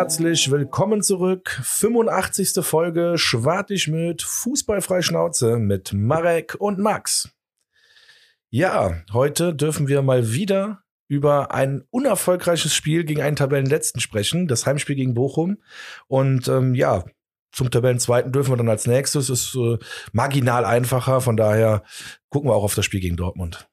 herzlich willkommen zurück. 85. Folge Schwartig mit Fußballfrei Schnauze mit Marek und Max. Ja, heute dürfen wir mal wieder über ein unerfolgreiches Spiel gegen einen Tabellenletzten sprechen, das Heimspiel gegen Bochum. Und ähm, ja, zum Tabellenzweiten dürfen wir dann als nächstes. Ist äh, marginal einfacher, von daher gucken wir auch auf das Spiel gegen Dortmund.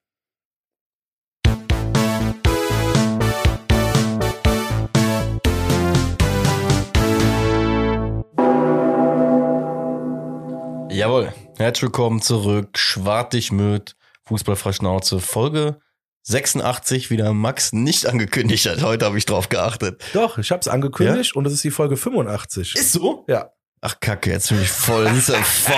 Jawohl, herzlich willkommen zurück. Schwartig mit Fußballfreischnauze. Folge 86, wieder Max nicht angekündigt hat. Heute habe ich drauf geachtet. Doch, ich habe es angekündigt und es ist die Folge 85. Ist so? Ja. Ach Kacke, jetzt bin ich voll, ja voll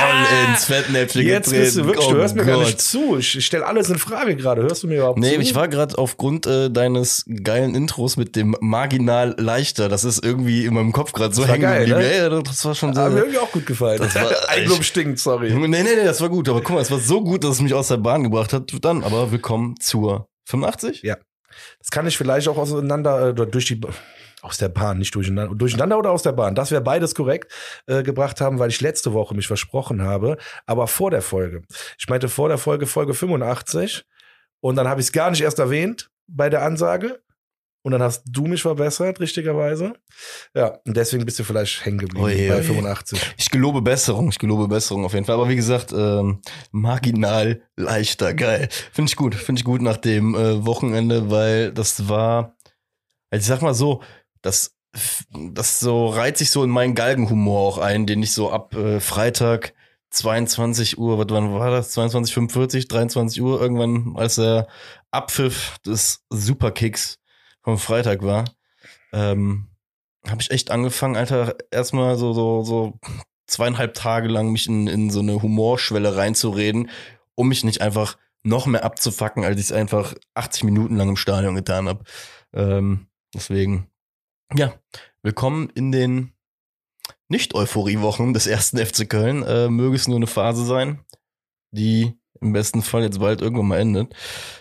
ins Fettnäpfchen Jetzt bist du wirklich, oh du hörst mir gar Gott. nicht zu. Ich, ich stelle alles in Frage gerade. Hörst du mir überhaupt Nee, zu? ich war gerade aufgrund äh, deines geilen Intros mit dem marginal leichter. Das ist irgendwie in meinem Kopf gerade so hängen geil, geblieben. ne? Ja, das war schon Hat mir irgendwie auch gut gefallen. Das war- Eigenlob stinkt, sorry. Nee, nee, nee, das war gut. Aber guck mal, es war so gut, dass es mich aus der Bahn gebracht hat. Dann aber willkommen zur 85? Ja. Das kann ich vielleicht auch auseinander, äh, durch die, aus der Bahn, nicht durcheinander, durcheinander oder aus der Bahn. Das wäre beides korrekt äh, gebracht haben, weil ich letzte Woche mich versprochen habe, aber vor der Folge. Ich meinte vor der Folge, Folge 85. Und dann habe ich es gar nicht erst erwähnt bei der Ansage. Und dann hast du mich verbessert, richtigerweise. Ja, und deswegen bist du vielleicht hängen geblieben Oje, bei oje. 85. Ich gelobe Besserung, ich gelobe Besserung auf jeden Fall. Aber wie gesagt, ähm, marginal leichter, geil. Finde ich gut, finde ich gut nach dem äh, Wochenende, weil das war, also ich sag mal so, das, das so reiht sich so in meinen Galgenhumor auch ein, den ich so ab äh, Freitag 22 Uhr, wann war das? 22:45, 23 Uhr irgendwann, als der Abpfiff des Superkicks vom Freitag war, ähm, habe ich echt angefangen, Alter, erstmal so, so, so zweieinhalb Tage lang mich in, in so eine Humorschwelle reinzureden, um mich nicht einfach noch mehr abzufacken, als ich es einfach 80 Minuten lang im Stadion getan habe. Ähm, deswegen, ja, willkommen in den Nicht-Euphorie-Wochen des ersten FC Köln. Äh, möge es nur eine Phase sein, die im besten Fall jetzt bald irgendwann mal endet.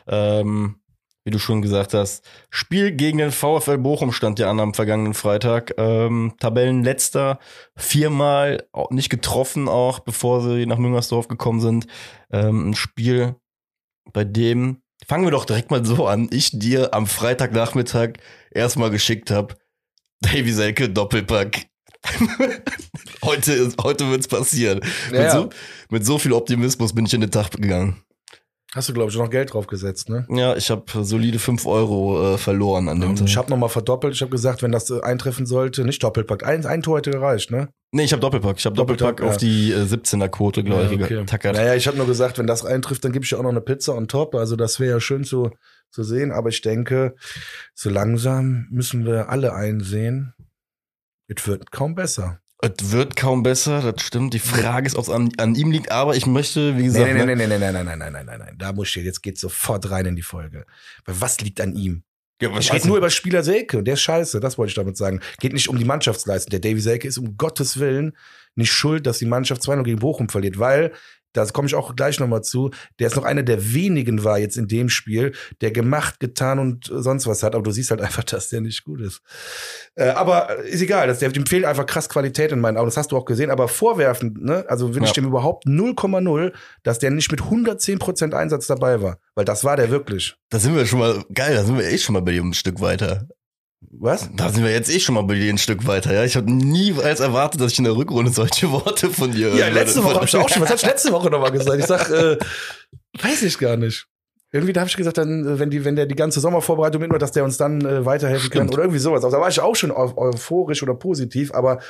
Ähm, wie du schon gesagt hast, Spiel gegen den VfL Bochum stand ja an am vergangenen Freitag. Ähm, Tabellenletzter, viermal nicht getroffen, auch bevor sie nach Müngersdorf gekommen sind. Ähm, ein Spiel, bei dem, fangen wir doch direkt mal so an, ich dir am Freitagnachmittag erstmal geschickt habe, Davy Selke Doppelpack. heute heute wird's passieren. Ja, mit, ja. so, mit so viel Optimismus bin ich in den Tag gegangen. Hast du, glaube ich, noch Geld drauf gesetzt, ne? Ja, ich habe solide 5 Euro äh, verloren an dem Tag. Ich habe nochmal verdoppelt. Ich habe gesagt, wenn das äh, eintreffen sollte, nicht Doppelpack. Ein, ein Tor hätte gereicht, ne? Nee, ich habe Doppelpack. Ich habe Doppelpack, Doppelpack, auf die äh, 17er Quote, glaube ich, okay. getackert. Naja, ich habe nur gesagt, wenn das eintrifft, dann gebe ich dir auch noch eine Pizza on top. Also das wäre ja schön zu, zu sehen. Aber ich denke, so langsam müssen wir alle einsehen, es wird kaum besser. Es wird kaum besser, das stimmt. Die Frage ist, ob es an, an ihm liegt, aber ich möchte, wie gesagt, Nee, nee, ne, nee, nee, nee, nein, nein, nein, nein, nein, nein, nein. Da muss ich jetzt geht sofort rein in die Folge. Weil was liegt an ihm? ja, Ich rede nur über Spieler Selke und der ist scheiße, das wollte ich damit sagen. Geht nicht um die Mannschaftsleistung. Der Davy Selke ist um Gottes Willen nicht schuld, dass die Mannschaft 2-0 gegen Bochum verliert, weil, da komme ich auch gleich nochmal zu, der ist noch einer der wenigen war jetzt in dem Spiel, der gemacht, getan und sonst was hat. Aber du siehst halt einfach, dass der nicht gut ist. Äh, aber ist egal, der, dem fehlt einfach krass Qualität in meinen Augen. Das hast du auch gesehen. Aber vorwerfend, ne, also wenn ich Ja. dem überhaupt 0,0, dass der nicht mit 110% Einsatz dabei war. Weil das war der wirklich. da sind wir schon mal, geil, da sind wir echt schon mal bei dir ein Stück weiter. Was? Da sind wir jetzt eh schon mal bei dir ein Stück weiter, ja. Ich habe niemals erwartet, dass ich in der Rückrunde solche Worte von dir Ja, hören letzte. Woche habe ich auch schon. Was hab ich letzte Woche nochmal gesagt? Ich sag, äh, weiß ich gar nicht. Irgendwie da habe ich gesagt, dann, äh, wenn die, wenn der die ganze Sommervorbereitung mitmacht, dass der uns dann äh, weiterhelfen kann Stimmt. oder irgendwie sowas. Also, da war ich auch schon eu euphorisch oder positiv, aber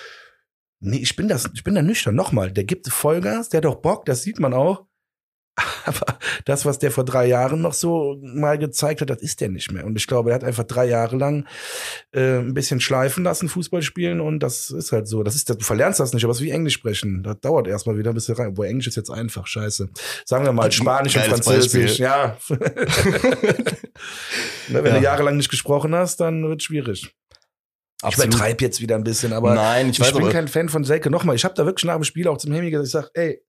nee, ich bin das, ich bin da nüchtern. Nochmal, der gibt Vollgas, der hat doch Bock, das sieht man auch. Aber das, was der vor drei Jahren noch so mal gezeigt hat, das ist der nicht mehr. Und ich glaube, er hat einfach drei Jahre lang äh, ein bisschen schleifen lassen, Fußball spielen. Und das ist halt so. Das ist, du verlernst das nicht, aber es ist wie Englisch sprechen. Das dauert erstmal wieder ein bisschen rein. Wo Englisch ist jetzt einfach scheiße. Sagen wir mal Spanisch und Französisch. Beispiel. Ja. ne, wenn Ja. du jahrelang nicht gesprochen hast, dann wird schwierig. Ich Absolut. übertreibe jetzt wieder ein bisschen, aber Nein, ich ich, bin aber, kein Fan von Selke. Nochmal, ich habe da wirklich nach dem Spiel auch zum Hemi gesagt, ich sag, ey,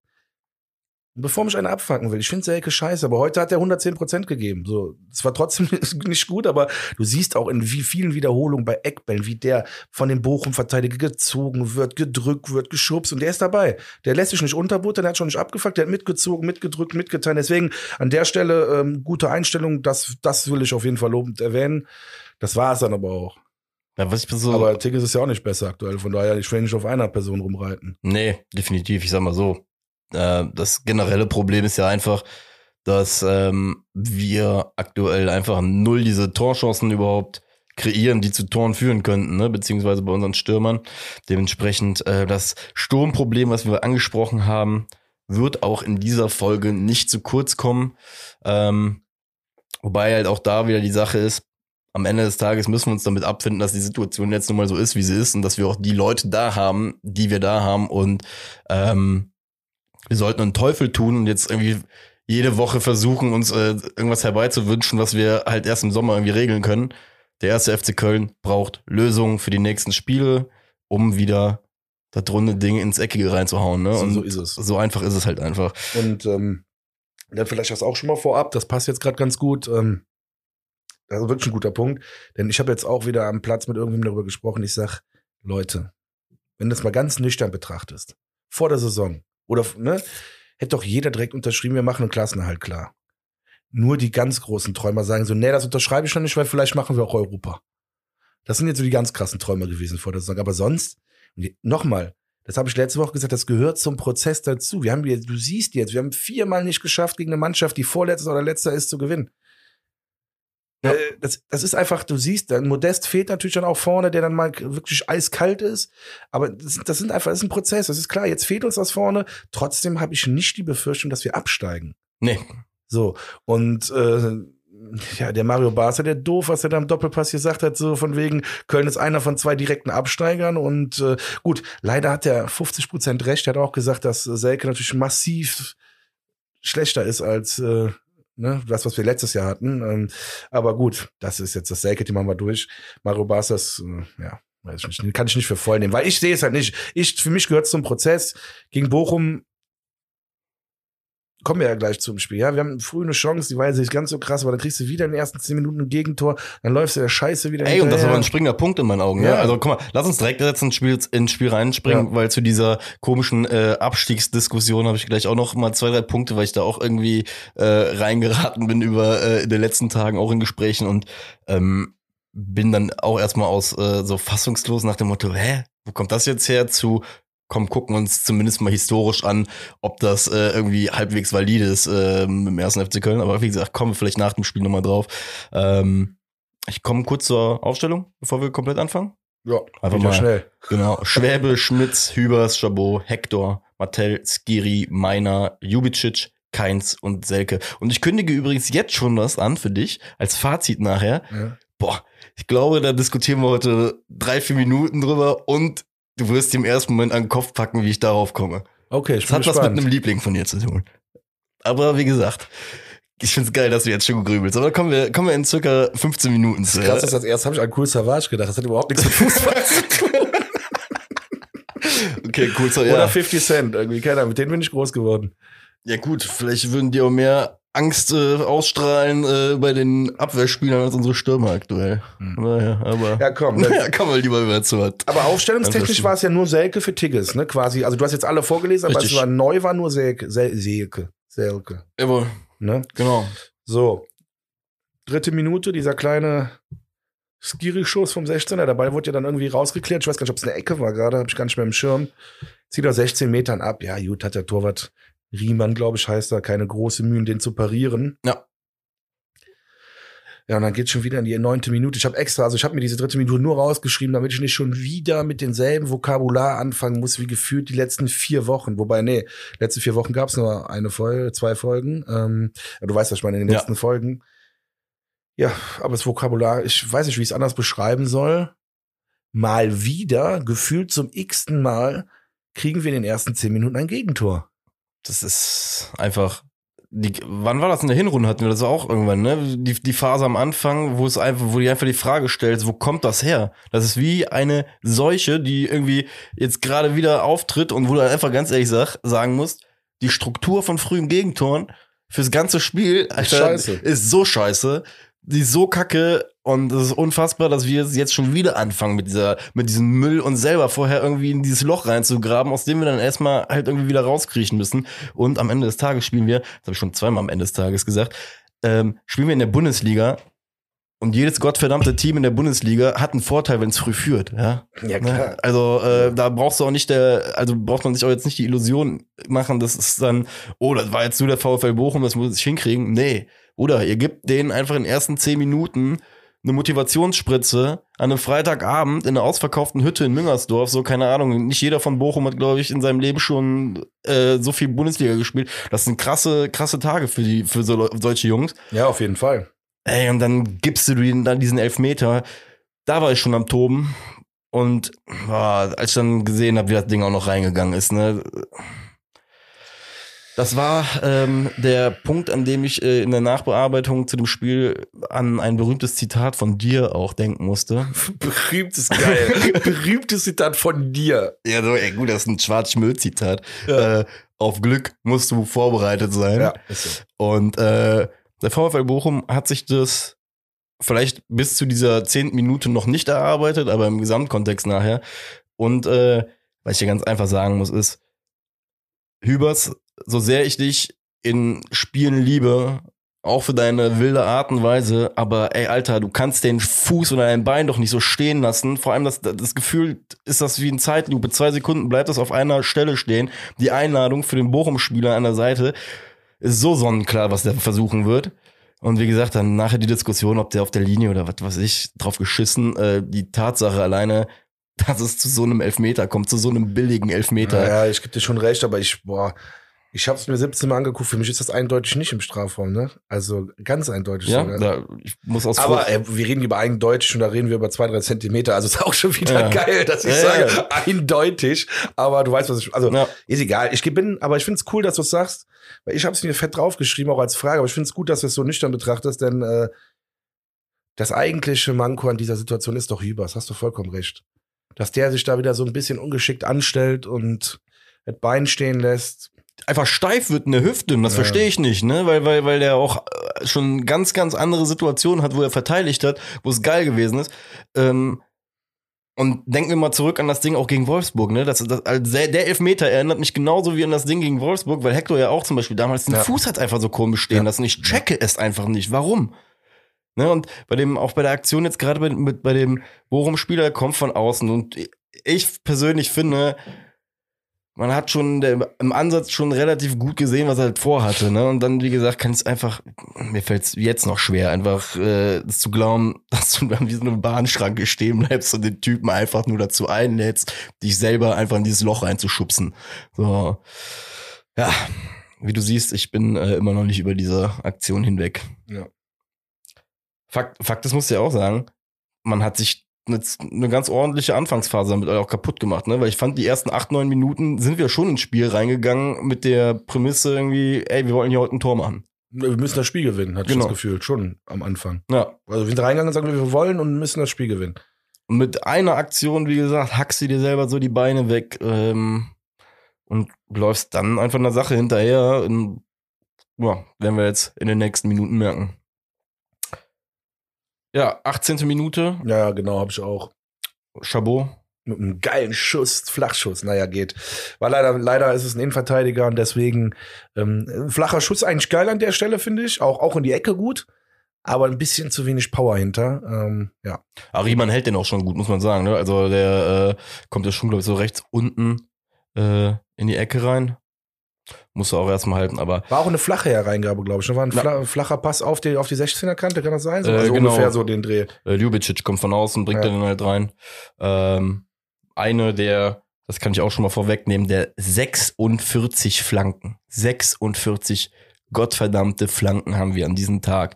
bevor mich einer abfangen will. Ich finde Selke scheiße, aber heute hat er 110 Prozent gegeben. So, es war trotzdem nicht gut, aber du siehst auch in wie vielen Wiederholungen bei Eckbällen, wie der von dem Bochum-Verteidiger gezogen wird, gedrückt wird, geschubst und der ist dabei. Der lässt sich nicht unterbuttern, der hat schon nicht abgefuckt, der hat mitgezogen, mitgedrückt, mitgetan. Deswegen an der Stelle ähm, gute Einstellung, das, das will ich auf jeden Fall lobend erwähnen. Das war es dann aber auch. Ja, was ich so, Aber Tigges ist ja auch nicht besser aktuell, von daher, ich will nicht auf einer Person rumreiten. Nee, definitiv. Ich sag mal so. Äh, das generelle Problem ist ja einfach, dass ähm, wir aktuell einfach null diese Torchancen überhaupt kreieren, die zu Toren führen könnten, ne? beziehungsweise bei unseren Stürmern. Dementsprechend äh, das Sturmproblem, was wir angesprochen haben, wird auch in dieser Folge nicht zu kurz kommen. Ähm, wobei halt auch da wieder die Sache ist, am Ende des Tages müssen wir uns damit abfinden, dass die Situation jetzt nun mal so ist, wie sie ist und dass wir auch die Leute da haben, die wir da haben und ähm, wir sollten einen Teufel tun und jetzt irgendwie jede Woche versuchen, uns äh, irgendwas herbeizuwünschen, was wir halt erst im Sommer irgendwie regeln können. Der erste FC Köln braucht Lösungen für die nächsten Spiele, um wieder das runde Ding ins Eckige reinzuhauen. Ne? So, Und so ist es. so einfach ist es halt einfach. Und ähm, dann vielleicht das auch schon mal vorab, das passt jetzt gerade ganz gut. Ähm, das ist wirklich ein guter Punkt. Denn ich habe jetzt auch wieder am Platz mit irgendwem darüber gesprochen. Ich sag, Leute, wenn du das mal ganz nüchtern betrachtest, vor der Saison, oder ne, hätte doch jeder direkt unterschrieben, wir machen einen Klassenerhalt klar. Nur die ganz großen Träumer sagen so, nee, das unterschreibe ich noch nicht, weil vielleicht machen wir auch Europa. Das sind jetzt so die ganz krassen Träumer gewesen vor der Saison. Aber sonst, nochmal, das habe ich letzte Woche gesagt, das gehört zum Prozess dazu. Wir haben du siehst jetzt, wir haben viermal nicht geschafft, gegen eine Mannschaft, die vorletzter oder letzter ist, zu gewinnen. Ja. Das, das ist einfach, du siehst, dann Modest fehlt natürlich dann auch vorne, der dann mal wirklich eiskalt ist. Aber das, das sind einfach, das ist ein Prozess. Das ist klar, jetzt fehlt uns das vorne. Trotzdem habe ich nicht die Befürchtung, dass wir absteigen. Nee, So. Und äh, ja, der Mario Barca, der doof, was er da im Doppelpass gesagt hat, so von wegen, Köln ist einer von zwei direkten Absteigern. Und äh, gut, leider hat er 50 Prozent recht. Er hat auch gesagt, dass Selke natürlich massiv schlechter ist als äh, ne, das, was wir letztes Jahr hatten. Ähm, aber gut, das ist jetzt das Selke-Thema mal durch. Mario Barca ist, äh, ja, weiß ich nicht, kann ich nicht für voll nehmen, weil ich sehe es halt nicht. Ich, für mich gehört es zum Prozess. Gegen Bochum kommen wir ja gleich zum Spiel. Ja, wir haben früh eine Chance, die war jetzt nicht ganz so krass, aber dann kriegst du wieder in den ersten zehn Minuten ein Gegentor, dann läufst du der Scheiße wieder Ey, und das ist aber ein hinterher. springender Punkt in meinen Augen. Ja. Ja. Also guck mal, lass uns direkt jetzt ins Spiel, ins Spiel reinspringen, Ja. weil zu dieser komischen äh, Abstiegsdiskussion habe ich gleich auch noch mal zwei, drei Punkte, weil ich da auch irgendwie äh, reingeraten bin über äh, in den letzten Tagen auch in Gesprächen und ähm, bin dann auch erstmal aus äh, so fassungslos nach dem Motto, hä, wo kommt das jetzt her zu komm, gucken uns zumindest mal historisch an, ob das äh, irgendwie halbwegs valide ist äh, im ersten FC Köln. Aber wie gesagt, kommen wir vielleicht nach dem Spiel nochmal drauf. Ähm, ich komme kurz zur Aufstellung, bevor wir komplett anfangen. Ja, Einfach mal. schnell. Genau. Schwäbe, Schmitz, Hübers, Chabot, Hector, Martell, Skiri, Meiner, Jubicic, Keins und Selke. Und ich kündige übrigens jetzt schon was an für dich als Fazit nachher. Ja. Boah, ich glaube, da diskutieren wir heute drei, vier Minuten drüber und du wirst dir im ersten Moment an den Kopf packen, wie ich darauf komme. Okay, ich Das bin hat was gespannt. mit einem Liebling von dir zu tun. Aber wie gesagt, ich find's geil, dass du jetzt schon grübelst. Aber kommen wir, kommen wir in circa 15 Minuten zu. Krass ist, als erst habe ich an Cool Savage gedacht. Das hat überhaupt nichts mit Fußball zu tun. Okay, cool. So, Oder ja. 50 Cent irgendwie. Keiner, mit denen bin ich groß geworden. ja gut, vielleicht würden die auch mehr Angst äh, ausstrahlen äh, bei den Abwehrspielern als unsere Stürmer aktuell. Hm. Naja, aber Ja, komm. Dann, naja, kommen wir lieber über zu was. aber aufstellungstechnisch war es ja nur Selke für Tigges, ne? Quasi. Also du hast jetzt alle vorgelesen, aber Richtig. es war neu war nur Selke. Sel Selke. Selke. Jawohl, Ne? genau. So. Dritte Minute, dieser kleine Skiri-Schuss vom 16er. Dabei wurde ja dann irgendwie rausgeklärt. Ich weiß gar nicht, ob es eine Ecke war gerade, habe ich gar nicht mehr im Schirm. Zieht er 16 Metern ab. Ja, gut, hat der Torwart Riemann, glaube ich, heißt er, keine große Mühen, den zu parieren. Ja. Ja, und dann geht's schon wieder in die neunte Minute. Ich habe extra, also ich habe mir diese dritte Minute nur rausgeschrieben, damit ich nicht schon wieder mit denselben Vokabular anfangen muss, wie gefühlt die letzten vier Wochen. Wobei, nee, letzte vier Wochen gab's nur eine Folge, zwei Folgen. Ähm, ja, du weißt, was ich meine, in den Ja. letzten Folgen. Ja, aber das Vokabular, ich weiß nicht, wie ich es anders beschreiben soll. Mal wieder, gefühlt zum x-ten Mal, kriegen wir in den ersten zehn Minuten ein Gegentor. Das ist einfach. Die, wann war das in der Hinrunde? Hatten wir das auch irgendwann, ne? Die, die Phase am Anfang, wo es einfach, wo die einfach die Frage stellst, wo kommt das her? Das ist wie eine Seuche, die irgendwie jetzt gerade wieder auftritt und wo du einfach ganz ehrlich sag, sagen musst, die Struktur von frühen Gegentoren fürs ganze Spiel Alter, scheiße. ist so scheiße. Die ist so kacke und es ist unfassbar, dass wir jetzt schon wieder anfangen mit dieser, mit diesem Müll und selber vorher irgendwie in dieses Loch reinzugraben, aus dem wir dann erstmal halt irgendwie wieder rauskriechen müssen. Und am Ende des Tages spielen wir, das habe ich schon zweimal am Ende des Tages gesagt, ähm, spielen wir in der Bundesliga und jedes gottverdammte Team in der Bundesliga hat einen Vorteil, wenn es früh führt, ja. Ja, Ne? Also äh, da brauchst du auch nicht der, also braucht man sich auch jetzt nicht die Illusion machen, das ist dann, oh, das war jetzt nur der VfL Bochum, das muss ich hinkriegen. Nee. Oder ihr gebt denen einfach in den ersten zehn Minuten eine Motivationsspritze an einem Freitagabend in einer ausverkauften Hütte in Müngersdorf, so keine Ahnung, nicht jeder von Bochum hat, glaube ich, in seinem Leben schon äh, so viel Bundesliga gespielt. Das sind krasse, krasse Tage für die, für so, solche Jungs. Ja, auf jeden Fall. Ey, und dann gibst du ihnen dann diesen Elfmeter. Da war ich schon am Toben. Und boah, als ich dann gesehen habe, wie das Ding auch noch reingegangen ist, ne. Das war ähm, der Punkt, an dem ich äh, in der Nachbearbeitung zu dem Spiel an ein berühmtes Zitat von dir auch denken musste. Berühmtes geil. Berühmtes Zitat von dir. Ja, so, ey, gut, das ist ein Schwarz-Schmöd-Zitat. Äh, auf Glück musst du vorbereitet sein. ist so. Und äh, der VfL Bochum hat sich das vielleicht bis zu dieser zehnten Minute noch nicht erarbeitet, aber im Gesamtkontext nachher. Und äh, was ich dir ganz einfach sagen muss, ist, Hübers, so sehr ich dich in Spielen liebe, auch für deine wilde Art und Weise, aber ey, Alter, du kannst den Fuß oder dein Bein doch nicht so stehen lassen. Vor allem das, das Gefühl ist das wie ein Zeitlupe. Zwei Sekunden bleibt das auf einer Stelle stehen. Die Einladung für den Bochum-Spieler an der Seite ist so sonnenklar, was der versuchen wird. Und wie gesagt, dann nachher die Diskussion, ob der auf der Linie oder was weiß ich, drauf geschissen, äh, die Tatsache alleine, dass es zu so einem Elfmeter kommt, zu so einem billigen Elfmeter. Ja, ich gebe dir schon recht, aber ich, boah, ich habe es mir 17 Mal angeguckt. Für mich ist das eindeutig nicht im Strafraum, ne? Also ganz eindeutig Ja, da, ich muss aus Aber äh, wir reden über eindeutig und da reden wir über zwei, drei Zentimeter. Also ist auch schon wieder Ja. geil, dass ich Ja, sage, ja. eindeutig. Aber du weißt, was ich. Also ist egal. Ich bin, aber ich finde es cool, dass du es sagst. Weil ich habe es mir fett draufgeschrieben, auch als Frage. Aber ich finde es gut, dass du es so nüchtern betrachtest, denn äh, das eigentliche Manko an dieser Situation ist doch Hübers. Hast du vollkommen recht. Dass der sich da wieder so ein bisschen ungeschickt anstellt und das Bein stehen lässt. Einfach steif wird in der Hüfte und das Ja. verstehe ich nicht, ne? Weil, weil, weil der auch äh, schon ganz, ganz andere Situationen hat, wo er verteidigt hat, wo es geil gewesen ist. Ähm, und denken wir mal zurück an das Ding auch gegen Wolfsburg, ne? Das, das, also der, der Elfmeter erinnert mich genauso wie an das Ding gegen Wolfsburg, weil Hector ja auch zum Beispiel damals den Ja. Fuß hat einfach so komisch stehen Ja. lassen. Ich checke es einfach nicht. Warum? Ne? Und bei dem, auch bei der Aktion jetzt gerade bei, mit, bei dem Bochum-Spieler kommt von außen und ich persönlich finde, man hat schon im Ansatz schon relativ gut gesehen, was er halt vorhatte. Ne? Und dann, wie gesagt, kann es einfach, mir fällt es jetzt noch schwer, einfach äh, zu glauben, dass du dann wie so eine Bahnschranke stehen bleibst und den Typen einfach nur dazu einlädst, dich selber einfach in dieses Loch reinzuschubsen. So. Ja, wie du siehst, ich bin äh, immer noch nicht über diese Aktion hinweg. Ja. Fakt, Fakt, das musst du ja auch sagen, man hat sich eine, eine ganz ordentliche Anfangsphase damit auch kaputt gemacht, ne? Weil ich fand, die ersten acht, neun Minuten sind wir schon ins Spiel reingegangen mit der Prämisse irgendwie, ey, wir wollen hier heute ein Tor machen. Wir müssen das Spiel gewinnen, hatte Genau. ich das Gefühl. Schon am Anfang. Ja. Also wir sind reingegangen und sagen, wir wollen und müssen das Spiel gewinnen. Und mit einer Aktion, wie gesagt, hackst du dir selber so die Beine weg ähm, und läufst dann einfach einer Sache hinterher. Und, ja, werden wir jetzt in den nächsten Minuten merken. Ja, 18. Minute, Ja, genau, habe ich auch. Chabot. Mit einem geilen Schuss, Flachschuss, naja, geht. War leider, leider ist es ein Innenverteidiger und deswegen ähm, ein flacher Schuss eigentlich geil an der Stelle, finde ich. Auch, auch in die Ecke gut, aber ein bisschen zu wenig Power hinter. Ähm, ja. Aber Riemann hält den auch schon gut, muss man sagen. Ne? Also der äh, kommt ja schon, glaube ich, so rechts unten äh, in die Ecke rein. Muss er auch erstmal halten, aber War auch eine flache Hereingabe, glaube ich. Da war ein fla flacher Pass auf die, auf die 16er-Kante, kann das sein? So, Äh, also genau. ungefähr so den Dreh. äh, Ljubicic kommt von außen, bringt Ja. den halt rein. Ähm, eine der, das kann ich auch schon mal vorwegnehmen, der 46 Flanken, 46 gottverdammte Flanken haben wir an diesem Tag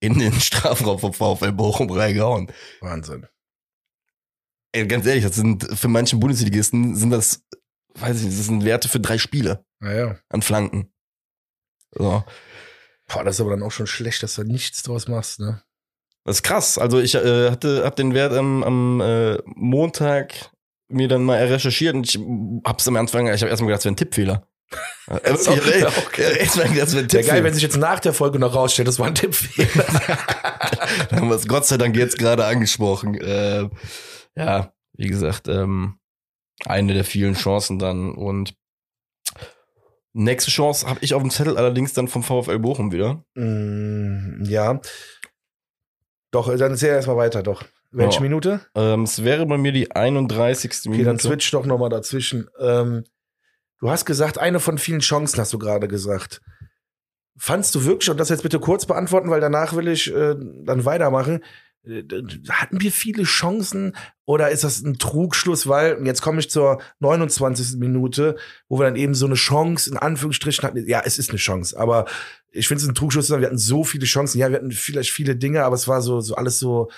in den Strafraum vom VfL Bochum reingehauen. Wahnsinn. Ey, ganz ehrlich, das sind für manche Bundesligisten sind das, weiß ich nicht, das sind Werte für drei Spiele Naja. an Flanken. So. Boah, das ist aber dann auch schon schlecht, dass du nichts draus machst, ne? Das ist krass. Also ich äh, hatte hab den Wert am, am äh, Montag mir dann mal recherchiert und ich hab's am Anfang, ich habe erstmal gedacht, es wäre ein Tippfehler. Äh, So, ey, okay. ey, das wäre das wär ein Wäre geil, Tippfilm. wenn sich jetzt nach der Folge noch rausstellt, das war ein Tippfehler. Da haben wir es Gott sei Dank jetzt gerade angesprochen. Ähm, ja, wie gesagt, ähm, eine der vielen Chancen dann. Und nächste Chance habe ich auf dem Zettel allerdings dann vom VfL Bochum wieder. Mm, ja. Doch, dann erzähl erstmal weiter, doch. Welche Ja. Minute? Ähm, es wäre bei mir die 31. Okay, Minute. dann switch doch nochmal dazwischen. Ähm, du hast gesagt, eine von vielen Chancen hast du gerade gesagt. Fandst du wirklich, und das jetzt bitte kurz beantworten, weil danach will ich äh, dann weitermachen, äh, hatten wir viele Chancen oder ist das ein Trugschluss, weil, jetzt komme ich zur 29. Minute, wo wir dann eben so eine Chance in Anführungsstrichen hatten. Ja, es ist eine Chance, aber ich finde es ein Trugschluss, wir hatten so viele Chancen. Ja, wir hatten vielleicht viele Dinge, aber es war so, so alles so,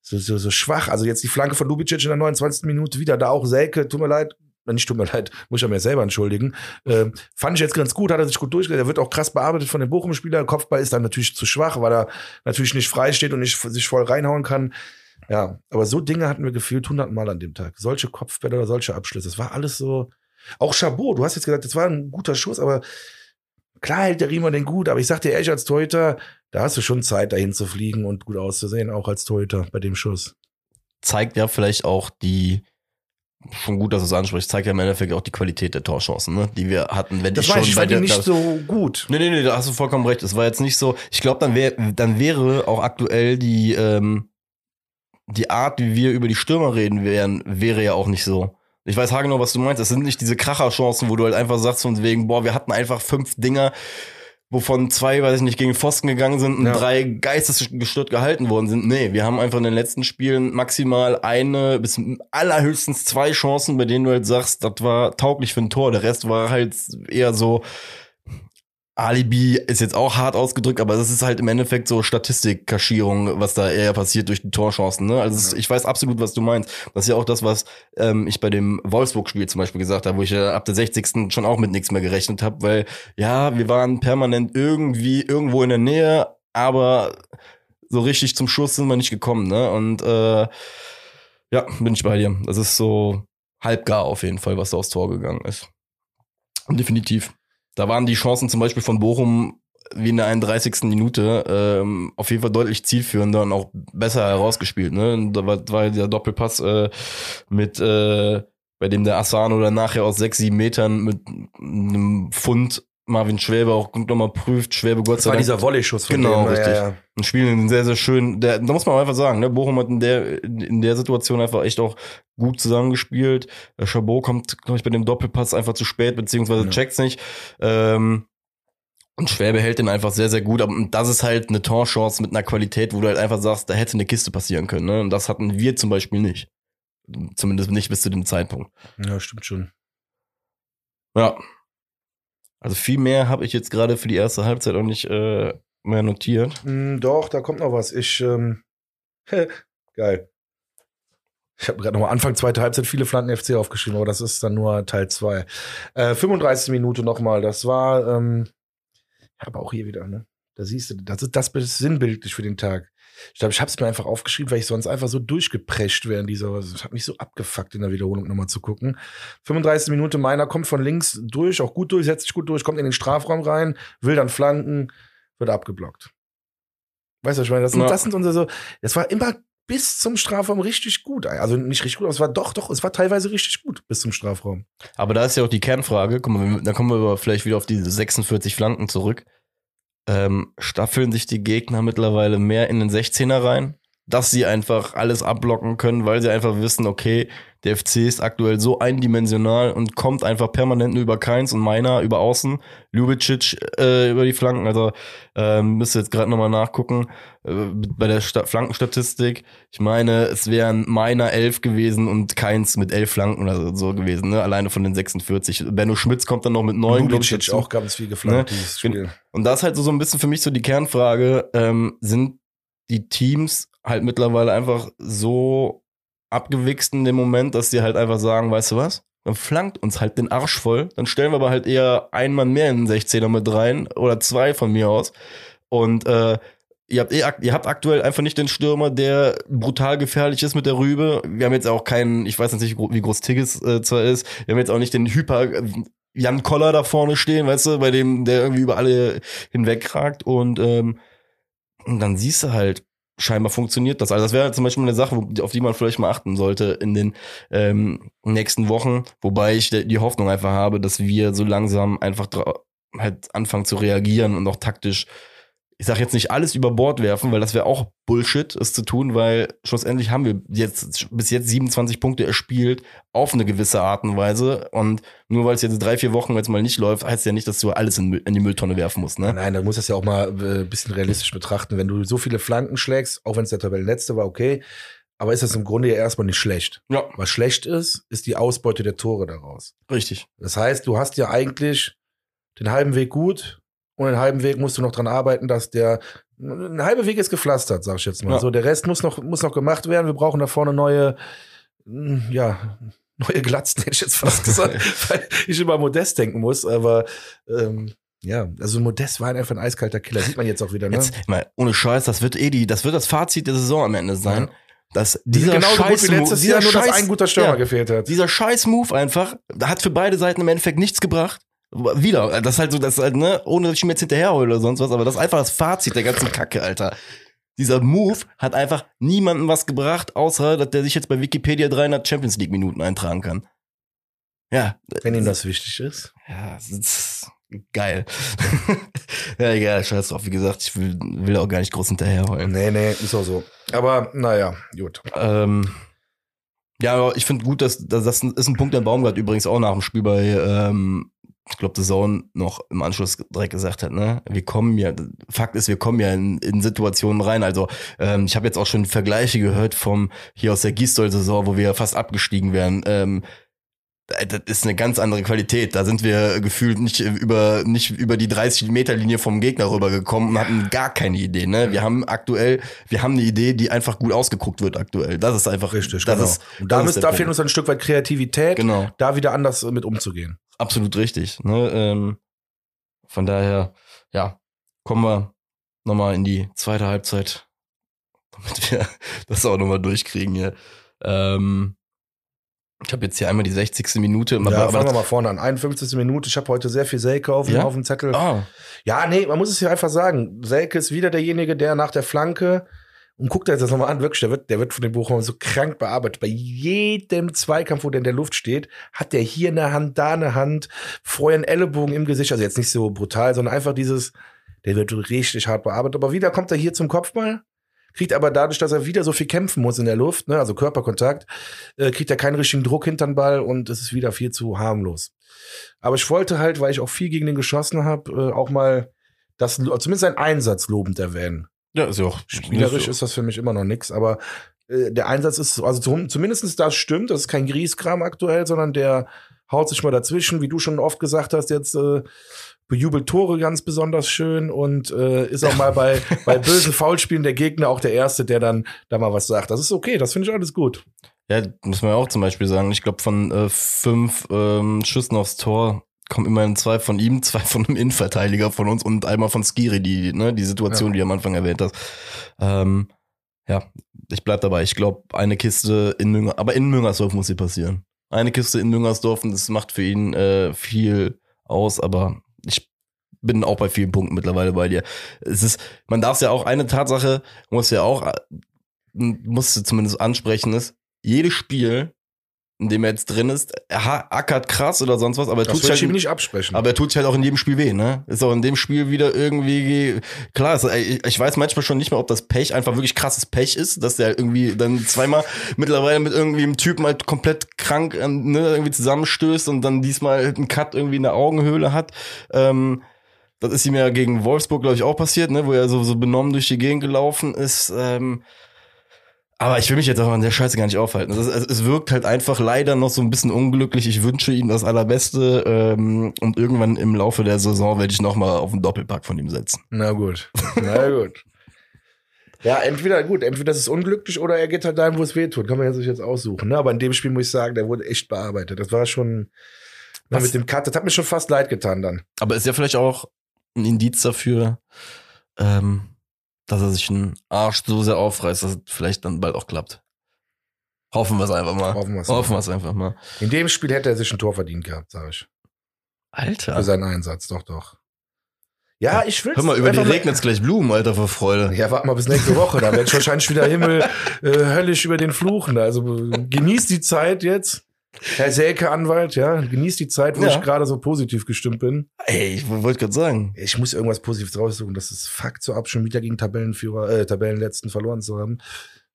so, so, so schwach. Also jetzt die Flanke von Lubicic in der 29. Minute wieder, da auch Selke, tut mir leid, äh, nicht tut mir leid, muss ich ja mir selber entschuldigen. Ähm, fand ich jetzt ganz gut, hat er sich gut durchgesetzt. Er wird auch krass bearbeitet von den Bochum-Spielern. Kopfball ist dann natürlich zu schwach, weil er natürlich nicht frei steht und nicht sich voll reinhauen kann. Ja, aber so Dinge hatten wir gefühlt hundertmal an dem Tag. Solche Kopfbälle oder solche Abschlüsse. Das war alles so. Auch Chabot, du hast jetzt gesagt, das war ein guter Schuss, aber klar hält der Riemer den gut, aber ich sag dir ehrlich, als Torhüter, da hast du schon Zeit, dahin zu fliegen und gut auszusehen, auch als Torhüter bei dem Schuss. zeigt ja vielleicht auch die, schon gut, dass du es ansprichst, zeigt ja im Endeffekt auch die Qualität der Torchancen, ne? die wir hatten. Wenn Das die war schon ich, ich bei fand die der, nicht das- so gut. Nee, nee, nee, da hast du vollkommen recht. Es war jetzt nicht so. Ich glaube, dann wäre dann wäre auch aktuell die ähm, die Art, wie wir über die Stürmer reden wären, wäre ja auch nicht so. Ich weiß haargenau, was du meinst. Es sind nicht diese Kracherchancen, wo du halt einfach sagst von wegen, boah, wir hatten einfach fünf Dinger, wovon zwei, weiß ich nicht, gegen Pfosten gegangen sind und Ja. drei geistesgestört gehalten worden sind. Nee, wir haben einfach in den letzten Spielen maximal eine bis allerhöchstens zwei Chancen, bei denen du halt sagst, das war tauglich für ein Tor. Der Rest war halt eher so, Alibi ist jetzt auch hart ausgedrückt, aber das ist halt im Endeffekt so Statistikkaschierung, was da eher passiert durch die Torchancen. Ne? Also es, ich weiß absolut, was du meinst. Das ist ja auch das, was ähm, ich bei dem Wolfsburg-Spiel zum Beispiel gesagt habe, wo ich ja ab der 60. schon auch mit nichts mehr gerechnet habe, weil ja, wir waren permanent irgendwie irgendwo in der Nähe, aber so richtig zum Schuss sind wir nicht gekommen. Ne? Und äh, ja, bin ich bei dir. Das ist so halbgar auf jeden Fall, was da aufs Tor gegangen ist. Definitiv. Da waren die Chancen zum Beispiel von Bochum wie in der 31. Minute ähm, auf jeden Fall deutlich zielführender und auch besser herausgespielt. Ne? Da war, war der Doppelpass äh, mit, äh, bei dem der Asano dann nachher aus sechs, sieben Metern mit einem Pfund Marvin Schwäbe auch nochmal prüft. Schwäbe Gott sei war Dank dieser Volley-Schuss von Genau, dem. richtig. Ja, ja. ein Spiel sehr, sehr schön. Der, da muss man einfach sagen, ne, Bochum hat in der, in der Situation einfach echt auch gut zusammengespielt. Äh, Chabot kommt, glaube ich, bei dem Doppelpass einfach zu spät, beziehungsweise Ja. checkt's nicht. Ähm, und Schwäbe hält den einfach sehr, sehr gut. Aber das ist halt eine Torchance mit einer Qualität, wo du halt einfach sagst, da hätte eine Kiste passieren können. Ne? Und das hatten wir zum Beispiel nicht. Zumindest nicht bis zu dem Zeitpunkt. ja, stimmt schon. Ja. Also viel mehr habe ich jetzt gerade für die erste Halbzeit auch nicht äh, mehr notiert. Mm, doch, da kommt noch was. Ich, ähm, geil. Ich habe gerade nochmal Anfang zweite Halbzeit viele Flanken FC aufgeschrieben, aber das ist dann nur Teil 2. Äh, 35 Minute nochmal. Das war, ähm, aber auch hier wieder, ne? Da siehst du, das ist, das ist sinnbildlich für den Tag. Ich glaube, ich habe es mir einfach aufgeschrieben, weil ich sonst einfach so durchgeprescht wäre in dieser. Das hat mich so abgefuckt, in der Wiederholung nochmal zu gucken. 35 Minute, meiner kommt von links durch, auch gut durch, setzt sich gut durch, kommt in den Strafraum rein, will dann flanken, wird abgeblockt. Weißt du, was ich meine? Das sind, Ja. das sind unsere so. Das war immer bis zum Strafraum richtig gut. Also nicht richtig gut, aber es war doch, doch, es war teilweise richtig gut bis zum Strafraum. Aber da ist ja auch die Kernfrage, guck mal, da kommen wir aber vielleicht wieder auf diese 46 Flanken zurück. Ähm, staffeln sich die Gegner mittlerweile mehr in den 16er rein, dass sie einfach alles abblocken können, weil sie einfach wissen, okay, der FC ist aktuell so eindimensional und kommt einfach permanent nur über Keins und Meiner über Außen, Ljubicic äh, über die Flanken. Also ähm, müsst ihr jetzt gerade nochmal nachgucken äh, bei der Sta Flankenstatistik. Ich meine, es wären Meiner elf gewesen und Keins mit elf Flanken oder so gewesen, ne? alleine von den 46. Benno Schmitz kommt dann noch mit neun, dazu. auch ganz viel geflankt, Ne? dieses Spiel. Und da ist halt so, so ein bisschen für mich so die Kernfrage, ähm, sind die Teams halt mittlerweile einfach so abgewichst in dem Moment, dass die halt einfach sagen, weißt du was? Dann flankt uns halt den Arsch voll. Dann stellen wir aber halt eher einen Mann mehr in den 16er mit rein oder zwei von mir aus. Und äh, ihr habt, eh, ihr habt aktuell einfach nicht den Stürmer, der brutal gefährlich ist mit der Rübe. Wir haben jetzt auch keinen, ich weiß jetzt nicht, wie groß Tigges äh, zwar ist, wir haben jetzt auch nicht den hyper Jan Koller da vorne stehen, weißt du, bei dem, der irgendwie über alle hinwegragt und, ähm, und dann siehst du halt, scheinbar funktioniert das. Also das wäre zum Beispiel eine Sache, auf die man vielleicht mal achten sollte in den ähm, nächsten Wochen, wobei ich die Hoffnung einfach habe, dass wir so langsam einfach halt anfangen zu reagieren und auch taktisch ich sage jetzt nicht alles über Bord werfen, weil das wäre auch Bullshit, es zu tun, weil schlussendlich haben wir jetzt bis jetzt 27 Punkte erspielt auf eine gewisse Art und Weise. Und nur weil es jetzt drei, vier Wochen jetzt mal nicht läuft, heißt ja nicht, dass du alles in, in die Mülltonne werfen musst. Ne? Nein, da muss das ja auch mal ein äh, bisschen realistisch betrachten. Wenn du so viele Flanken schlägst, auch wenn es der Tabellenletzte war, okay. Aber ist das im Grunde ja erstmal nicht schlecht. Ja. Was schlecht ist, ist die Ausbeute der Tore daraus. Richtig. Das heißt, du hast ja eigentlich den halben Weg gut, und einen halben Weg musst du noch dran arbeiten, dass der ein halber Weg ist gepflastert, sag ich jetzt mal. Ja. So, der Rest muss noch, muss noch gemacht werden. Wir brauchen da vorne neue, hm, ja, neue Glatzen, hätte ich jetzt fast gesagt, weil ich immer Modest denken muss, aber ähm, ja, also Modest war einfach ein eiskalter Killer, sieht man jetzt auch wieder, ne? Jetzt, mal, ohne Scheiß, das wird eh die, das wird das Fazit der Saison am Ende sein. Ja. Dass dieser genau Scheiß so letztes Jahr nur, dass ein guter Stürmer ja, gefehlt hat. Dieser scheiß Move einfach, hat für beide Seiten im Endeffekt nichts gebracht. Wieder, das ist halt so, das ist halt, ne, ohne dass ich mir jetzt hinterherheule oder sonst was, aber das ist einfach das Fazit der ganzen Kacke, Alter. Dieser Move hat einfach niemandem was gebracht, außer, dass der sich jetzt bei Wikipedia 300 Champions League Minuten eintragen kann. Ja. Wenn ihm das wichtig ist. Ja, das ist geil. ja, egal, scheiß drauf. Wie gesagt, ich will, will auch gar nicht groß hinterherheulen. Nee, nee, ist auch so. Aber, naja, gut. Ähm, ja, aber ich finde gut, dass, dass das ist ein Punkt, der Baumgart übrigens auch nach dem Spiel bei ähm, ich glaube, The Zone noch im Anschluss direkt gesagt hat, ne, wir kommen ja, Fakt ist, wir kommen ja in, in Situationen rein. Also ähm, ich habe jetzt auch schon Vergleiche gehört vom hier aus der Gistol-Saison, wo wir fast abgestiegen wären. Ähm, das ist eine ganz andere Qualität. Da sind wir gefühlt nicht über, nicht über die 30 Meter Linie vom Gegner rübergekommen und hatten gar keine Idee. Ne? Wir haben aktuell, wir haben eine Idee, die einfach gut ausgeguckt wird aktuell. Das ist einfach richtig. Das genau. ist, und da, ist da fehlt uns ein Stück weit Kreativität, genau. da wieder anders mit umzugehen. Absolut richtig. Ne? Ähm, von daher, ja, kommen wir nochmal in die zweite Halbzeit, damit wir das auch nochmal durchkriegen hier. Ähm, ich habe jetzt hier einmal die 60. Minute. Ja, aber, fangen wir mal vorne an. 51. Minute. Ich habe heute sehr viel Selke auf, ja? auf dem Zettel. Ah. Ja, nee, man muss es ja einfach sagen. Selke ist wieder derjenige, der nach der Flanke und guckt euch das nochmal an, wirklich, der wird, der wird von den Bochum so krank bearbeitet. Bei jedem Zweikampf, wo der in der Luft steht, hat der hier eine Hand, da eine Hand, vorher einen Ellenbogen im Gesicht, also jetzt nicht so brutal, sondern einfach dieses, der wird richtig hart bearbeitet. Aber wieder kommt er hier zum Kopfball, kriegt aber dadurch, dass er wieder so viel kämpfen muss in der Luft, ne, also Körperkontakt, äh, kriegt er keinen richtigen Druck hinter den Ball und es ist wieder viel zu harmlos. Aber ich wollte halt, weil ich auch viel gegen den geschossen habe, äh, auch mal das, zumindest seinen Einsatz lobend erwähnen. Ja, ist ja auch. Spielerisch ist das für mich immer noch nix, aber äh, der Einsatz ist, also zum, zumindest das stimmt, das ist kein Grieskram aktuell, sondern der haut sich mal dazwischen, wie du schon oft gesagt hast, jetzt äh, bejubelt Tore ganz besonders schön und äh, ist auch mal bei, bei bösen Foulspielen der Gegner auch der Erste, der dann da mal was sagt. Das ist okay, das finde ich alles gut. Ja, muss man ja auch zum Beispiel sagen. Ich glaube, von äh, fünf ähm, Schüssen aufs Tor kommen immerhin zwei von ihm, zwei von einem Innenverteidiger von uns und einmal von Skiri, die, ne, die Situation, ja. die du am Anfang erwähnt hast. Ähm, ja, ich bleib dabei. Ich glaube, eine Kiste in Münger, aber in Müngersdorf muss sie passieren. Eine Kiste in Müngersdorf und das macht für ihn äh, viel aus, aber ich bin auch bei vielen Punkten mittlerweile bei dir. Es ist, man darf ja auch, eine Tatsache muss ja auch, äh, muss zumindest ansprechen, ist, jedes Spiel in dem er jetzt drin ist, er ackert krass oder sonst was, aber er tut sich halt, ihm nicht absprechen. Aber er tut sich halt auch in jedem Spiel weh, ne? Ist auch in dem Spiel wieder irgendwie klar, ist, ich weiß manchmal schon nicht mehr, ob das Pech einfach wirklich krasses Pech ist, dass der irgendwie dann zweimal mittlerweile mit irgendwie einem Typen halt komplett krank ne, irgendwie zusammenstößt und dann diesmal einen Cut irgendwie in der Augenhöhle hat. Ähm, das ist ihm ja gegen Wolfsburg, glaube ich, auch passiert, ne, wo er so, so benommen durch die Gegend gelaufen ist. Ähm, aber ich will mich jetzt auch an der Scheiße gar nicht aufhalten. Es, es, es, wirkt halt einfach leider noch so ein bisschen unglücklich. Ich wünsche ihm das Allerbeste ähm, und irgendwann im Laufe der Saison werde ich nochmal auf einen Doppelpack von ihm setzen. Na gut, na gut. Ja, entweder gut, entweder das ist unglücklich oder er geht halt dahin, wo es weh tut. Kann man ja sich jetzt aussuchen. Ne? Aber in dem Spiel muss ich sagen, der wurde echt bearbeitet. Das war schon na, mit dem Cut, das hat mir schon fast leid getan dann. Aber ist ja vielleicht auch ein Indiz dafür, ähm, dass er sich einen Arsch so sehr aufreißt, dass es vielleicht dann bald auch klappt. Hoffen wir es einfach mal. Hoffen wir es Hoffen einfach mal. In dem Spiel hätte er sich ein Tor verdient gehabt, sag ich. Alter. für seinen Einsatz, doch, doch. Ja, ich will Hör mal, über die regnet's gleich Blumen, Alter, vor Freude. Ja, warte mal bis nächste Woche. Da werde ich wahrscheinlich wieder Himmel äh, höllisch über den Fluchen. Also äh, genießt die Zeit jetzt. Herr Selke, Anwalt, ja, genießt die Zeit, wo Ja. ich gerade so positiv gestimmt bin. Ey, ich wollte gerade sagen. Ich muss irgendwas Positives raussuchen. Das ist Fakt, so ab schon wieder gegen Tabellenführer, äh, Tabellenletzten verloren zu haben.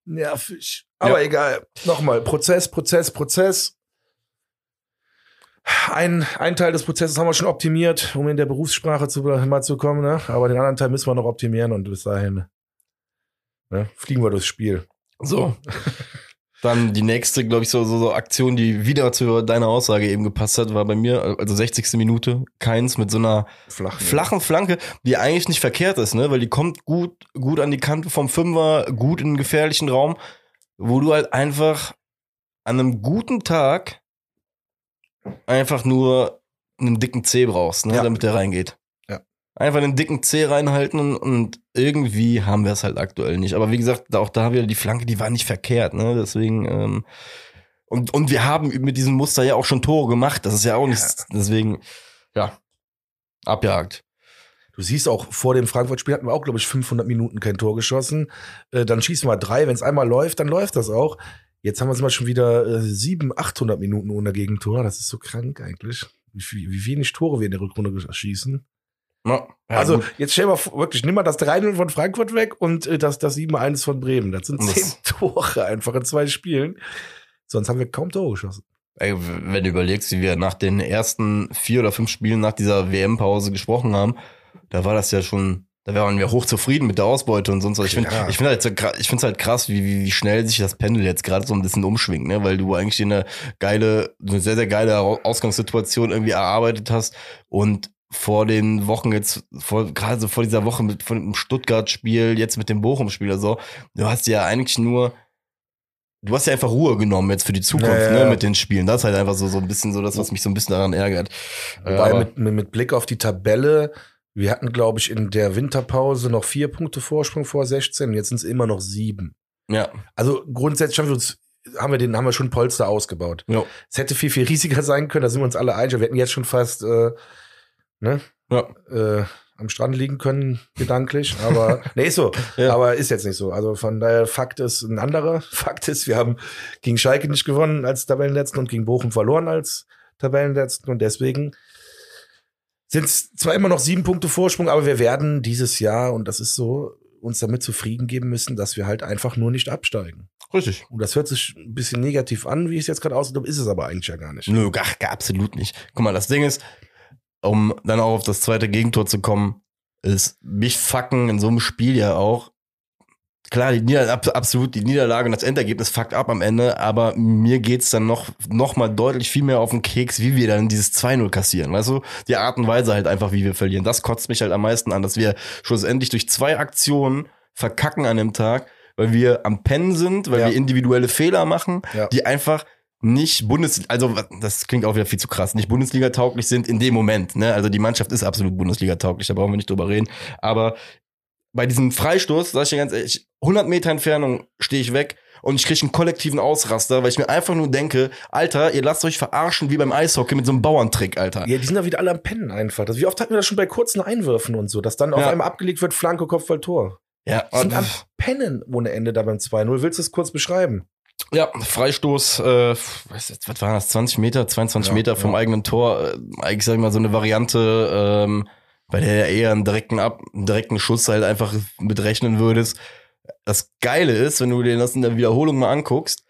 Nervig. Aber Ja. egal. Nochmal, Prozess, Prozess, Prozess. Ein, ein Teil des Prozesses haben wir schon optimiert, um in der Berufssprache zu, mal zu kommen, ne? aber den anderen Teil müssen wir noch optimieren und bis dahin ne? fliegen wir durchs Spiel. So. Dann die nächste, glaube ich, so, so, so Aktion, die wieder zu deiner Aussage eben gepasst hat, war bei mir, also 60. Minute, keins mit so einer Flach. flachen Flanke, die eigentlich nicht verkehrt ist, ne? Weil die kommt gut, gut an die Kante vom Fünfer, gut in einen gefährlichen Raum, wo du halt einfach an einem guten Tag einfach nur einen dicken C brauchst, ne? Ja. Damit der reingeht. Einfach einen dicken C reinhalten und, und irgendwie haben wir es halt aktuell nicht. Aber wie gesagt, auch da wieder die Flanke, die war nicht verkehrt, ne? Deswegen, ähm, und, und wir haben mit diesem Muster ja auch schon Tore gemacht. Das ist ja auch nichts. Deswegen, ja, abjagt. Du siehst auch, vor dem Frankfurt-Spiel hatten wir auch, glaube ich, 500 Minuten kein Tor geschossen. Äh, dann schießen wir drei. Wenn es einmal läuft, dann läuft das auch. Jetzt haben wir zum Beispiel schon wieder äh, 700, 800 Minuten ohne Gegentor. Das ist so krank eigentlich. Wie, wie wenig Tore wir in der Rückrunde schießen. Ja, ja, also, gut. jetzt stell mal vor, wirklich, nimm mal das 3-0 von Frankfurt weg und äh, das, das 7-1 von Bremen. Das sind zehn Tore einfach in zwei Spielen. Sonst haben wir kaum Tore geschossen. Ey, wenn du überlegst, wie wir nach den ersten vier oder fünf Spielen nach dieser WM-Pause gesprochen haben, da war das ja schon, da waren wir hoch zufrieden mit der Ausbeute und sonst was. Ich finde Ja. ich finde halt, so ich finde halt krass, wie, wie, wie schnell sich das Pendel jetzt gerade so ein bisschen umschwingt, ne? Weil du eigentlich eine geile, eine sehr, sehr geile Ausgangssituation irgendwie erarbeitet hast und vor den Wochen jetzt, vor, gerade so vor dieser Woche mit von dem Stuttgart-Spiel, jetzt mit dem Bochum-Spiel oder so, du hast ja eigentlich nur, du hast ja einfach Ruhe genommen jetzt für die Zukunft, Ja, ja, ne, mit den Spielen. Das ist halt einfach so, so ein bisschen so das, was mich so ein bisschen daran ärgert. Wobei mit, mit, Blick auf die Tabelle, wir hatten, glaube ich, in der Winterpause noch vier Punkte Vorsprung vor 16. Jetzt sind es immer noch sieben. ja, Also grundsätzlich haben wir uns haben wir den haben wir schon Polster ausgebaut. ja, Es hätte viel viel riesiger sein können, da sind wir uns alle einig. Wir hätten jetzt schon fast äh, ne, ja. äh, am Strand liegen können gedanklich, aber nee ist so, Ja. aber ist jetzt nicht so. Also von daher Fakt ist ein anderer. Fakt ist, wir haben gegen Schalke nicht gewonnen als Tabellenletzten und gegen Bochum verloren als Tabellenletzten und deswegen sind es zwar immer noch sieben Punkte Vorsprung, aber wir werden dieses Jahr und das ist so uns damit zufrieden geben müssen, dass wir halt einfach nur nicht absteigen. Richtig. Und das hört sich ein bisschen negativ an, wie ich es jetzt gerade ausgedrückt habe, ist es aber eigentlich ja gar nicht. Nö, gar, gar absolut nicht. Guck mal, das Ding ist, um dann auch auf das zweite Gegentor zu kommen, ist mich fucken in so einem Spiel ja auch. Klar, die Nieder ab, absolut die Niederlage und das Endergebnis fuckt ab am Ende, aber mir geht's dann noch, noch mal deutlich viel mehr auf den Keks, wie wir dann dieses 2-0 kassieren. Weißt du, die Art und Weise halt einfach, wie wir verlieren. Das kotzt mich halt am meisten an, dass wir schlussendlich durch zwei Aktionen verkacken an dem Tag, weil wir am Pennen sind, weil Ja. wir individuelle Fehler machen, Ja. die einfach nicht Bundes, also das klingt auch wieder viel zu krass, nicht Bundesliga tauglich sind in dem Moment. Ne? Also die Mannschaft ist absolut Bundesliga tauglich, da brauchen wir nicht drüber reden. Aber bei diesem Freistoß, sag ich dir ganz ehrlich, 100 Meter Entfernung stehe ich weg und ich kriege einen kollektiven Ausraster, weil ich mir einfach nur denke, Alter, ihr lasst euch verarschen wie beim Eishockey mit so einem Bauerntrick, Alter. Ja, die sind ja wieder alle am Pennen einfach. Wie oft hatten wir das schon bei kurzen Einwürfen und so, dass dann auf Ja. einmal abgelegt wird, Flanke, Kopfball, Tor. Ja, Die sind am Pennen ohne Ende da beim 2-0. Willst du es kurz beschreiben? Ja Freistoß, äh, was, was war das, 20 Meter, 22 Ja, Meter vom ja. eigenen Tor. Äh, eigentlich sag ich mal so eine Variante, ähm, bei der ja eher einen direkten, Ab einen direkten Schuss halt einfach mit rechnen würdest. Das Geile ist, wenn du dir das in der Wiederholung mal anguckst,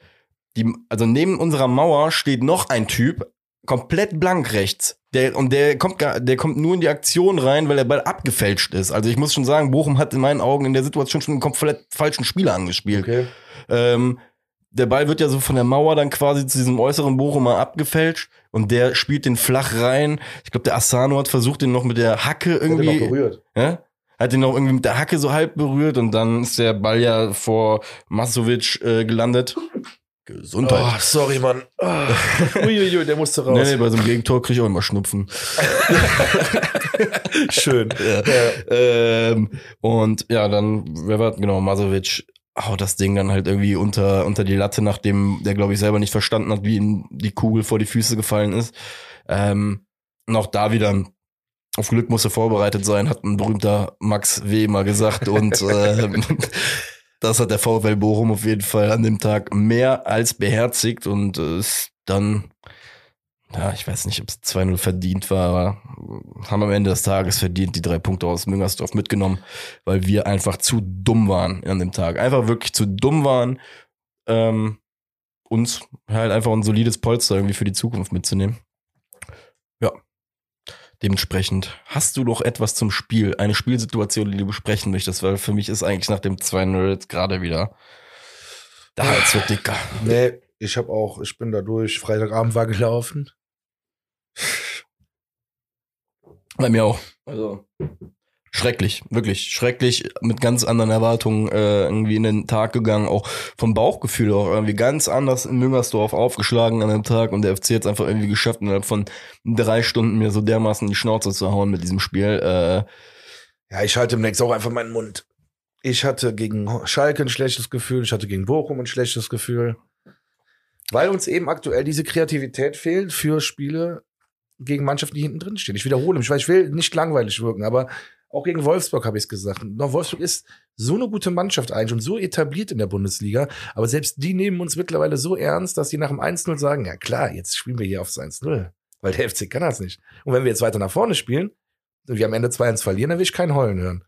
die, also neben unserer Mauer steht noch ein Typ, komplett blank rechts. Der, und der kommt, gar, der kommt nur in die Aktion rein, weil der Ball abgefälscht ist. Also ich muss schon sagen, Bochum hat in meinen Augen in der Situation schon einen komplett falschen Spieler angespielt. Okay. Ähm, der Ball wird ja so von der Mauer dann quasi zu diesem äußeren Bochumer abgefälscht und der spielt den flach rein. Ich glaube, der Asano hat versucht, den noch mit der Hacke irgendwie. Irgendwie noch berührt. Ja? Hat den noch irgendwie mit der Hacke so halb berührt und dann ist der Ball ja vor Masovic äh, gelandet. Gesundheit. Oh, sorry, Mann. Oh. Uiuiui, der musste raus. Nee, nee, bei so einem Gegentor krieg ich auch immer Schnupfen. Schön. Ja. Ähm, und ja, dann, wer war, genau, Masovic haut das Ding dann halt irgendwie unter, unter die Latte, nachdem der, glaube ich, selber nicht verstanden hat, wie ihm die Kugel vor die Füße gefallen ist. Ähm, Und auch da wieder auf Glück musste vorbereitet sein, hat ein berühmter Max W. mal gesagt. Und äh, das hat der VfL Bochum auf jeden Fall an dem Tag mehr als beherzigt und äh, ist dann, ja, ich weiß nicht, ob es 2-0 verdient war, aber haben am Ende des Tages verdient die drei Punkte aus Müngersdorf mitgenommen, weil wir einfach zu dumm waren an dem Tag. Einfach wirklich zu dumm waren, ähm, uns halt einfach ein solides Polster irgendwie für die Zukunft mitzunehmen. Ja. Dementsprechend hast du doch etwas zum Spiel, eine Spielsituation, die du besprechen möchtest, weil für mich ist eigentlich nach dem 2-0 jetzt gerade wieder da Hals wird dicker. Nee, ich habe auch, ich bin da durch. Freitagabend war gelaufen. Bei mir auch. Also schrecklich, wirklich schrecklich, mit ganz anderen Erwartungen äh, irgendwie in den Tag gegangen, auch vom Bauchgefühl auch irgendwie ganz anders in Müngersdorf aufgeschlagen an dem Tag und der FC jetzt einfach irgendwie geschafft, innerhalb von drei Stunden mir so dermaßen die Schnauze zu hauen mit diesem Spiel. Äh, Ja, ich halte demnächst auch einfach meinen Mund. Ich hatte gegen Schalke ein schlechtes Gefühl, ich hatte gegen Bochum ein schlechtes Gefühl. Weil uns eben aktuell diese Kreativität fehlt für Spiele gegen Mannschaften, die hinten drin stehen. Ich wiederhole mich, weil ich will nicht langweilig wirken, aber auch gegen Wolfsburg habe ich es gesagt. Noch Wolfsburg ist so eine gute Mannschaft eigentlich und so etabliert in der Bundesliga, aber selbst die nehmen uns mittlerweile so ernst, dass die nach dem 1-0 sagen, ja klar, jetzt spielen wir hier aufs 1-0, weil der FC kann das nicht. Und wenn wir jetzt weiter nach vorne spielen und wir am Ende 2-1 verlieren, dann will ich kein Heulen hören.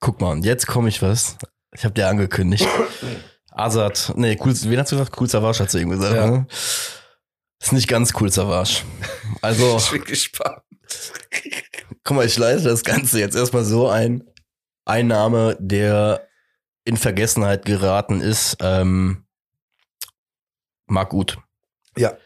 guck mal, und jetzt komme ich was. Ich habe dir angekündigt. Azad, nee, cool, wen hast du gesagt? Cool Savage hat du eben gesagt. Ja. Ne? Ist nicht ganz cool Savage. Also, Ich bin gespannt. guck mal, ich leite das Ganze jetzt erstmal so ein. Ein Name, der in Vergessenheit geraten ist, ähm, Marc Gut. Ja.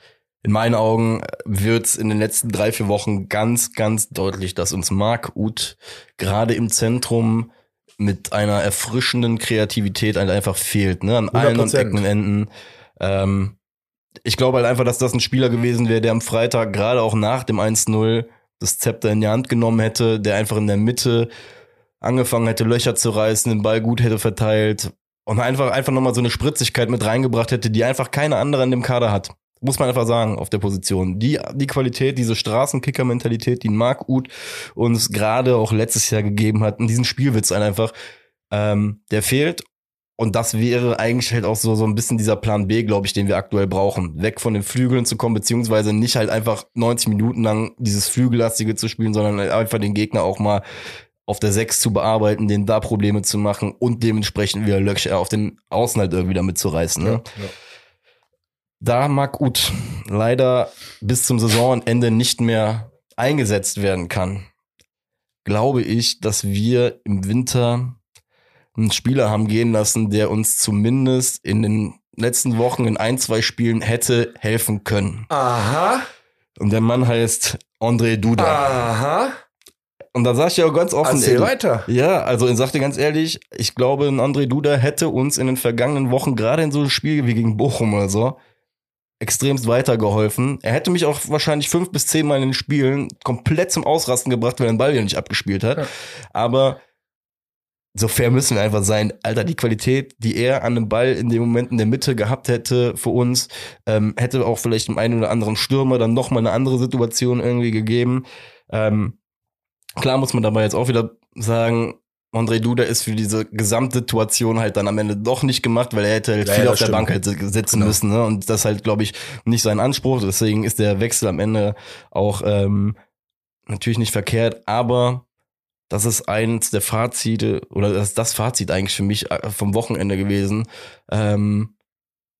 In meinen Augen wird's in den letzten drei, vier Wochen ganz, ganz deutlich, dass uns Marc Uth gerade im Zentrum mit einer erfrischenden Kreativität einfach fehlt, ne? An allen und 100%. Ecken und Enden. Ähm, ich glaube halt einfach, dass das ein Spieler gewesen wäre, der am Freitag gerade auch nach dem 1-0 das Zepter in die Hand genommen hätte, der einfach in der Mitte angefangen hätte, Löcher zu reißen, den Ball gut hätte verteilt und einfach, einfach nochmal so eine Spritzigkeit mit reingebracht hätte, die einfach keine andere in dem Kader hat. Muss man einfach sagen, auf der Position. Die, die Qualität, diese Straßenkicker-Mentalität, die Marc Uth uns gerade auch letztes Jahr gegeben hat, und diesen Spielwitz halt einfach, ähm, der fehlt. Und das wäre eigentlich halt auch so, so ein bisschen dieser Plan B, glaube ich, den wir aktuell brauchen. Weg von den Flügeln zu kommen, beziehungsweise nicht halt einfach 90 Minuten lang dieses Flügellastige zu spielen, sondern halt einfach den Gegner auch mal auf der 6 zu bearbeiten, denen da Probleme zu machen und dementsprechend wieder Löcher auf den Außen halt irgendwie damit zu reißen. Ne? Da Marc Uth leider bis zum Saisonende nicht mehr eingesetzt werden kann, glaube ich, dass wir im Winter einen Spieler haben gehen lassen, der uns zumindest in den letzten Wochen in ein, zwei Spielen hätte helfen können. Aha, Und der Mann heißt André Duda. aha. Und da sag ich ja auch ganz offen, Erzähl ey, weiter. ja, also ich sag dir ganz ehrlich, ich glaube, ein André Duda hätte uns in den vergangenen Wochen, gerade in so einem Spiel wie gegen Bochum oder so, extremst weitergeholfen. Er hätte mich auch wahrscheinlich fünf bis zehn Mal in den Spielen komplett zum Ausrasten gebracht, weil er den Ball wieder nicht abgespielt hat. Ja. Aber so fair müssen wir einfach sein. Alter, die Qualität, die er an dem Ball in dem Moment in der Mitte gehabt hätte für uns, ähm, hätte auch vielleicht dem einen oder anderen Stürmer dann nochmal eine andere Situation irgendwie gegeben. Ähm, klar muss man dabei jetzt auch wieder sagen, André Duda ist für diese Gesamtsituation halt dann am Ende doch nicht gemacht, weil er hätte halt Ja, viel ja, auf der stimmt. Bank halt sitzen Genau. müssen. Ne? Und das halt, glaube ich, nicht sein Anspruch. Deswegen ist der Wechsel am Ende auch ähm, natürlich nicht verkehrt, aber das ist eins der Fazite oder das ist das Fazit eigentlich für mich äh, vom Wochenende gewesen. Ähm,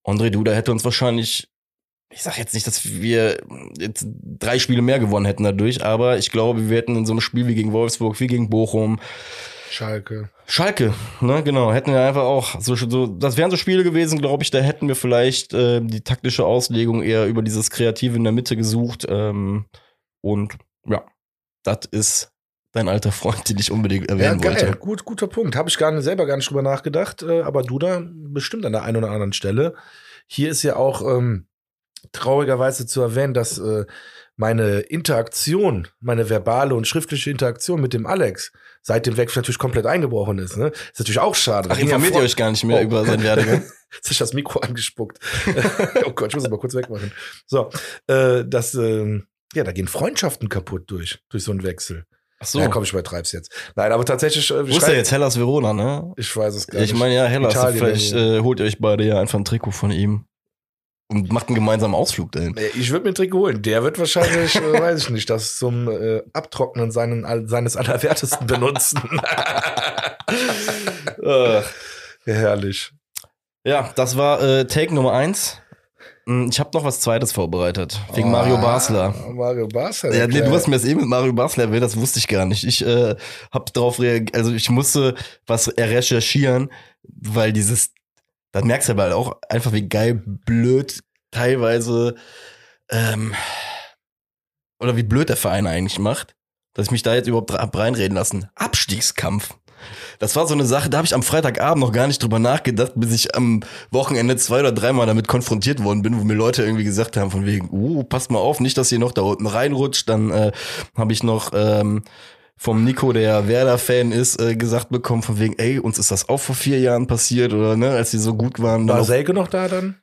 André Duda hätte uns wahrscheinlich, ich sag jetzt nicht, dass wir jetzt drei Spiele mehr gewonnen hätten dadurch, aber ich glaube, wir hätten in so einem Spiel wie gegen Wolfsburg, wie gegen Bochum, Schalke. Schalke, ne, genau, hätten wir einfach auch so, so das wären so Spiele gewesen, glaube ich, da hätten wir vielleicht äh, die taktische Auslegung eher über dieses Kreative in der Mitte gesucht. Ähm, und ja, das ist dein alter Freund, den ich unbedingt Ja, erwähnen geil. wollte. Gut, guter Punkt. Habe ich gar nicht, selber gar nicht drüber nachgedacht, äh, aber du da bestimmt an der einen oder anderen Stelle. Hier ist ja auch ähm, traurigerweise zu erwähnen, dass äh, meine Interaktion, meine verbale und schriftliche Interaktion mit dem Alex seit dem Wechsel natürlich komplett eingebrochen ist. Ne? Ist natürlich auch schade. Ach, ja informiert ihr euch gar nicht mehr Oh. über seinen Werdegang? Jetzt ist das Mikro angespuckt. oh Gott, ich muss es mal kurz wegmachen. So, äh, das, ähm, Ja, da gehen Freundschaften kaputt durch, durch so einen Wechsel. Ach so. Ja, komm, ich übertreib's jetzt. Nein, aber tatsächlich. Äh, Wo ist ja jetzt Hellas Verona, ne? Ich weiß es gar Ich nicht. meine, ja, Hellas, Italien vielleicht äh, holt ihr euch beide ja einfach ein Trikot von ihm und macht einen gemeinsamen Ausflug dahin. Nee, Ich würde mir ein Trikot holen. Der wird wahrscheinlich, äh, weiß ich nicht, das zum äh, Abtrocknen seinen, seines Allerwertesten benutzen. Ach. Herrlich. Ja, das war äh, Take Nummer eins. Hm, Ich habe noch was Zweites vorbereitet. Wegen Mario Ah, Basler. Mario Basler. Ja, nee, du hast mir das eben mit Mario Basler erwähnt, das wusste ich gar nicht. Ich äh, hab darauf reagiert, also ich musste was recherchieren, weil dieses, dann merkst du aber halt auch einfach, wie geil blöd teilweise ähm, oder wie blöd der Verein eigentlich macht, dass ich mich da jetzt überhaupt reinreden lassen. Abstiegskampf. Das war so eine Sache, da habe ich am Freitagabend noch gar nicht drüber nachgedacht, bis ich am Wochenende zwei oder dreimal damit konfrontiert worden bin, wo mir Leute irgendwie gesagt haben, von wegen, uh, passt mal auf, nicht, dass ihr noch da unten reinrutscht. Dann äh, habe ich noch ähm, vom Nico, der Werder-Fan ist, äh, gesagt bekommen, von wegen, ey, uns ist das auch vor vier Jahren passiert, oder ne, als die so gut waren. War Selke noch da dann?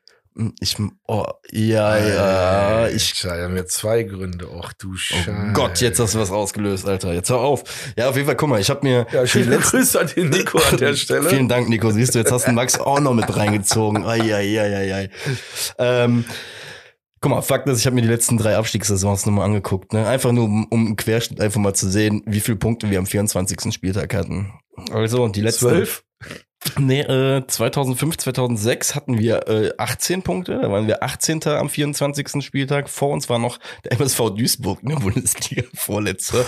Ich, oh, ja, ja, ich Ich habe mir zwei Gründe. Och du Oh Scheiße. Gott, jetzt hast du was ausgelöst, Alter. Jetzt hör auf. Ja, auf jeden Fall, guck mal, ich habe mir Ja, schöne letzten- Grüße an den Nico an der Stelle. Vielen Dank, Nico. Siehst du, jetzt hast du Max auch noch mit reingezogen. Eieieiei. Ähm, guck mal, Fakt ist, ich habe mir die letzten drei Abstiegssaisons nochmal angeguckt. Ne? Einfach nur, um, um im Querschnitt einfach mal zu sehen, wie viele Punkte wir am 24. Spieltag hatten. Also, die letzten... Zwölf? Nee, äh, 2005, 2006 hatten wir äh, 18 Punkte. Da waren wir 18. am 24. Spieltag. Vor uns war noch der MSV Duisburg, ne, Bundesliga-Vorletzter.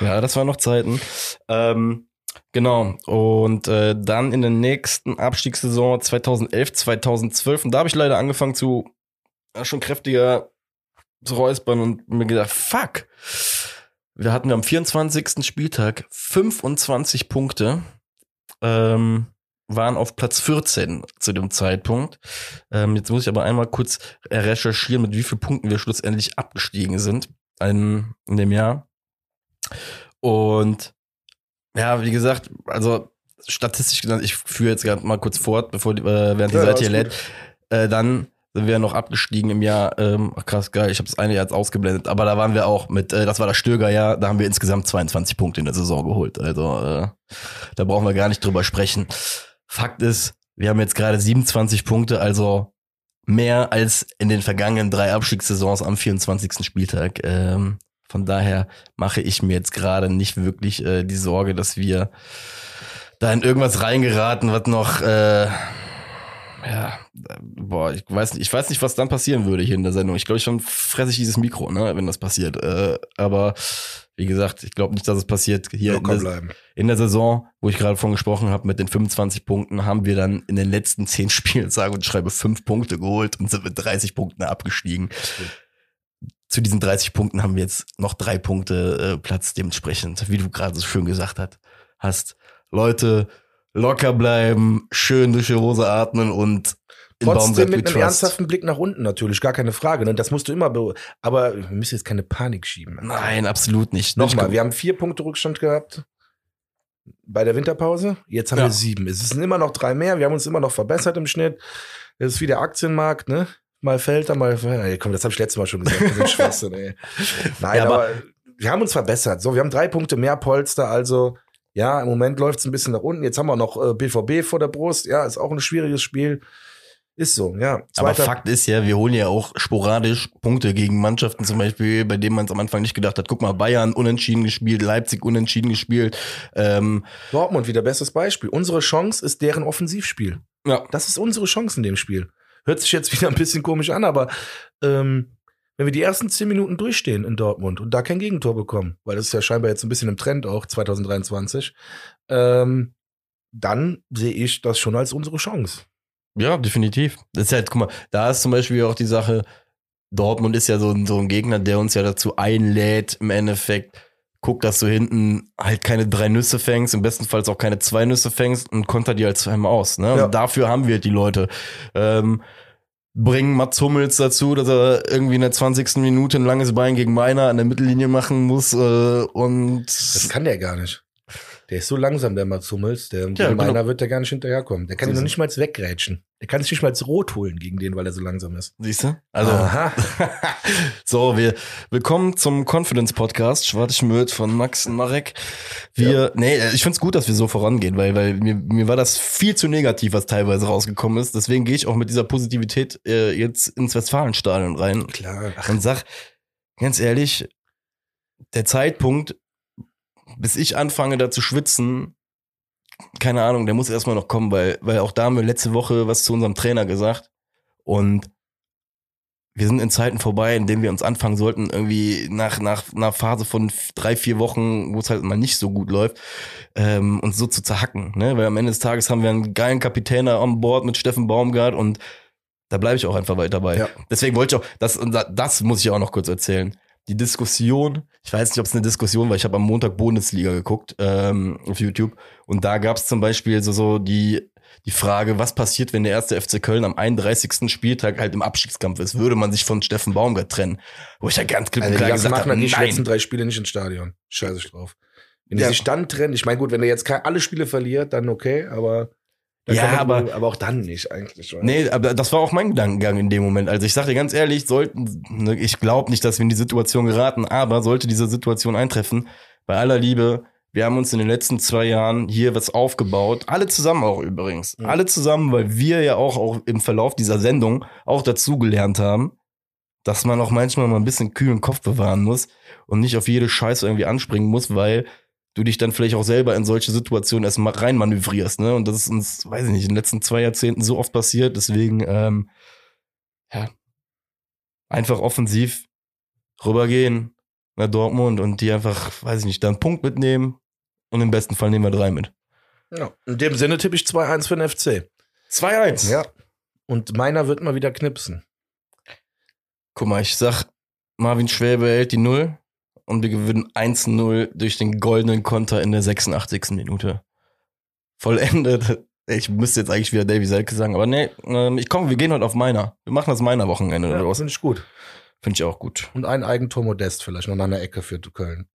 Ja, das waren noch Zeiten. Ähm, genau. Und äh, dann in der nächsten Abstiegssaison 2011, 2012. Und da habe ich leider angefangen zu äh, schon kräftiger zu räuspern und mir gedacht, fuck. Wir hatten am 24. Spieltag 25 Punkte ähm, waren auf Platz 14 zu dem Zeitpunkt. Ähm, jetzt muss ich aber einmal kurz recherchieren, mit wie vielen Punkten wir schlussendlich abgestiegen sind in, in dem Jahr. Und ja, wie gesagt, also statistisch gesagt, ich führe jetzt gerade mal kurz fort, bevor äh, während die Ja, Seite hier lädt. Äh, dann sind wir noch abgestiegen im Jahr, ähm, ach krass, geil, ich habe das eine Jahr jetzt ausgeblendet, aber da waren wir auch mit, äh, das war das Stöger-Jahr, da haben wir insgesamt 22 Punkte in der Saison geholt. Also äh, da brauchen wir gar nicht drüber sprechen. Fakt ist, wir haben jetzt gerade 27 Punkte, also mehr als in den vergangenen drei Abstiegssaisons am 24. Spieltag. Ähm, von daher mache ich mir jetzt gerade nicht wirklich äh, die Sorge, dass wir da in irgendwas reingeraten, was noch äh, ja, boah, ich weiß nicht, ich weiß nicht, was dann passieren würde hier in der Sendung. Ich glaube, schon fresse ich dieses Mikro, ne, wenn das passiert. Äh, aber wie gesagt, ich glaube nicht, dass es passiert. Hier in der, in der Saison, wo ich gerade von gesprochen habe, mit den 25 Punkten, haben wir dann in den letzten 10 Spielen, sage und schreibe, 5 Punkte geholt und sind mit 30 Punkten abgestiegen. Zu diesen 30 Punkten haben wir jetzt noch drei Punkte äh, Platz. Dementsprechend, wie du gerade so schön gesagt hast, hast Leute locker bleiben, schön durch die Hose atmen und Trotzdem mit einem ernsthaften Blick nach unten natürlich, gar keine Frage. Ne? Das musst du immer, be aber wir müssen jetzt keine Panik schieben. Nein, absolut nicht. Nochmal, wir haben vier Punkte Rückstand gehabt bei der Winterpause. Jetzt haben Ja. wir sieben. Es sind immer noch drei mehr. Wir haben uns immer noch verbessert im Schnitt. Das ist wie der Aktienmarkt, ne? Mal fällt er, mal. Ey, komm, das habe ich letztes Mal schon gesagt. Das Schwachsinn, ey. Nein, Ja, aber- aber, wir haben uns verbessert. So, wir haben drei Punkte mehr Polster. Also, ja, im Moment läuft es ein bisschen nach unten. Jetzt haben wir noch äh, BVB vor der Brust. Ja, ist auch ein schwieriges Spiel. Ist so, ja. Aber Zweiter- Fakt ist ja, wir holen ja auch sporadisch Punkte gegen Mannschaften zum Beispiel, bei denen man es am Anfang nicht gedacht hat. Guck mal, Bayern unentschieden gespielt, Leipzig unentschieden gespielt. Ähm, Dortmund wieder bestes Beispiel. Unsere Chance ist deren Offensivspiel. ja, Das ist unsere Chance in dem Spiel. Hört sich jetzt wieder ein bisschen komisch an, aber ähm, wenn wir die ersten zehn Minuten durchstehen in Dortmund und da kein Gegentor bekommen, weil das ist ja scheinbar jetzt ein bisschen im Trend auch 2023, ähm, dann sehe ich das schon als unsere Chance. Ja, definitiv. Das ist halt, guck mal, da ist zum Beispiel auch die Sache, Dortmund ist ja so, ein- so ein Gegner, der uns ja dazu einlädt, im Endeffekt, guck, dass du hinten halt keine drei Nüsse fängst, im besten Fall auch keine zwei Nüsse fängst und konter die halt zweimal aus. Ne? Ja. Und dafür haben wir halt die Leute. Ähm, bringen Mats Hummels dazu, dass er irgendwie in der 20. Minute ein langes Bein gegen Meiner an der Mittellinie machen muss äh, und Das kann der gar nicht. Der ist so langsam, der Mats Hummels. Der, Ja, gegen meiner genau. wird der gar nicht hinterherkommen. Der kann ihn noch nicht mal wegrätschen. Der kann sich nicht mal rot holen gegen den, weil er so langsam ist. Siehst du? Also, Aha. so, wir willkommen zum Confidence Podcast, Schwarze Schmöd von Max und Marek. Wir, nee, ich find's gut, dass wir so vorangehen, weil, weil mir, mir war das viel zu negativ, was teilweise rausgekommen ist. Deswegen gehe ich auch mit dieser Positivität äh, jetzt ins Westfalenstadion rein Klar. Ach, und sag, ganz ehrlich, der Zeitpunkt, bis ich anfange da zu schwitzen, keine Ahnung, der muss erstmal noch kommen, weil, weil auch da haben wir letzte Woche was zu unserem Trainer gesagt und wir sind in Zeiten vorbei, in denen wir uns anfangen sollten, irgendwie nach, nach einer Phase von drei, vier Wochen, wo es halt mal nicht so gut läuft, ähm, uns so zu zerhacken. Ne? Weil am Ende des Tages haben wir einen geilen Kapitän da an Bord mit Steffen Baumgart und da bleibe ich auch einfach weiter dabei. Ja. Deswegen wollte ich auch, das, das muss ich auch noch kurz erzählen. Die Diskussion, ich weiß nicht, ob es eine Diskussion war, ich habe am Montag Bundesliga geguckt ähm, auf YouTube und da gab es zum Beispiel so, so die, die Frage, was passiert, wenn der erste FC Köln am 31. Spieltag halt im Abstiegskampf ist? Würde man sich von Steffen Baumgart trennen? Wo ich ja ganz klipp und Also die klar gesagt habe, dann die letzten nein. drei Spiele nicht ins Stadion. Scheiße ich drauf. Wenn die Ja. sich dann trennen, ich meine, gut, wenn er jetzt alle Spiele verliert, dann okay, aber dann Ja, aber- aber auch dann nicht eigentlich. oder? Nee, aber das war auch mein Gedankengang in dem Moment. Also ich sage dir ganz ehrlich, sollten, ne, ich glaube nicht, dass wir in die Situation geraten, aber sollte diese Situation eintreffen, bei aller Liebe, wir haben uns in den letzten zwei Jahren hier was aufgebaut, alle zusammen auch übrigens, Mhm. alle zusammen, weil wir ja auch, auch im Verlauf dieser Sendung auch dazugelernt haben, dass man auch manchmal mal ein bisschen kühlen Kopf bewahren muss und nicht auf jede Scheiße irgendwie anspringen muss, weil du dich dann vielleicht auch selber in solche Situationen erst mal reinmanövrierst, ne? Und das ist uns, weiß ich nicht, in den letzten zwei Jahrzehnten so oft passiert. Deswegen, ähm, ja, einfach offensiv rübergehen nach Dortmund und die einfach, weiß ich nicht, da einen Punkt mitnehmen und im besten Fall nehmen wir drei mit. Ja. In dem Sinne tippe ich 2-1 für den FC. 2-1. Ja. Und meiner wird mal wieder knipsen. Guck mal, ich sag, Marvin Schwäbe hält die Null und wir gewinnen 1-0 durch den goldenen Konter in der 86. Minute. Vollendet. Ich müsste jetzt eigentlich wieder Davy Selke sagen, aber nee, ähm, ich komme, wir gehen heute auf meiner. Wir machen das meiner Wochenende Ja, daraus. finde ich gut. Finde ich auch gut. Und ein Eigentor Modest vielleicht noch an der Ecke für Köln.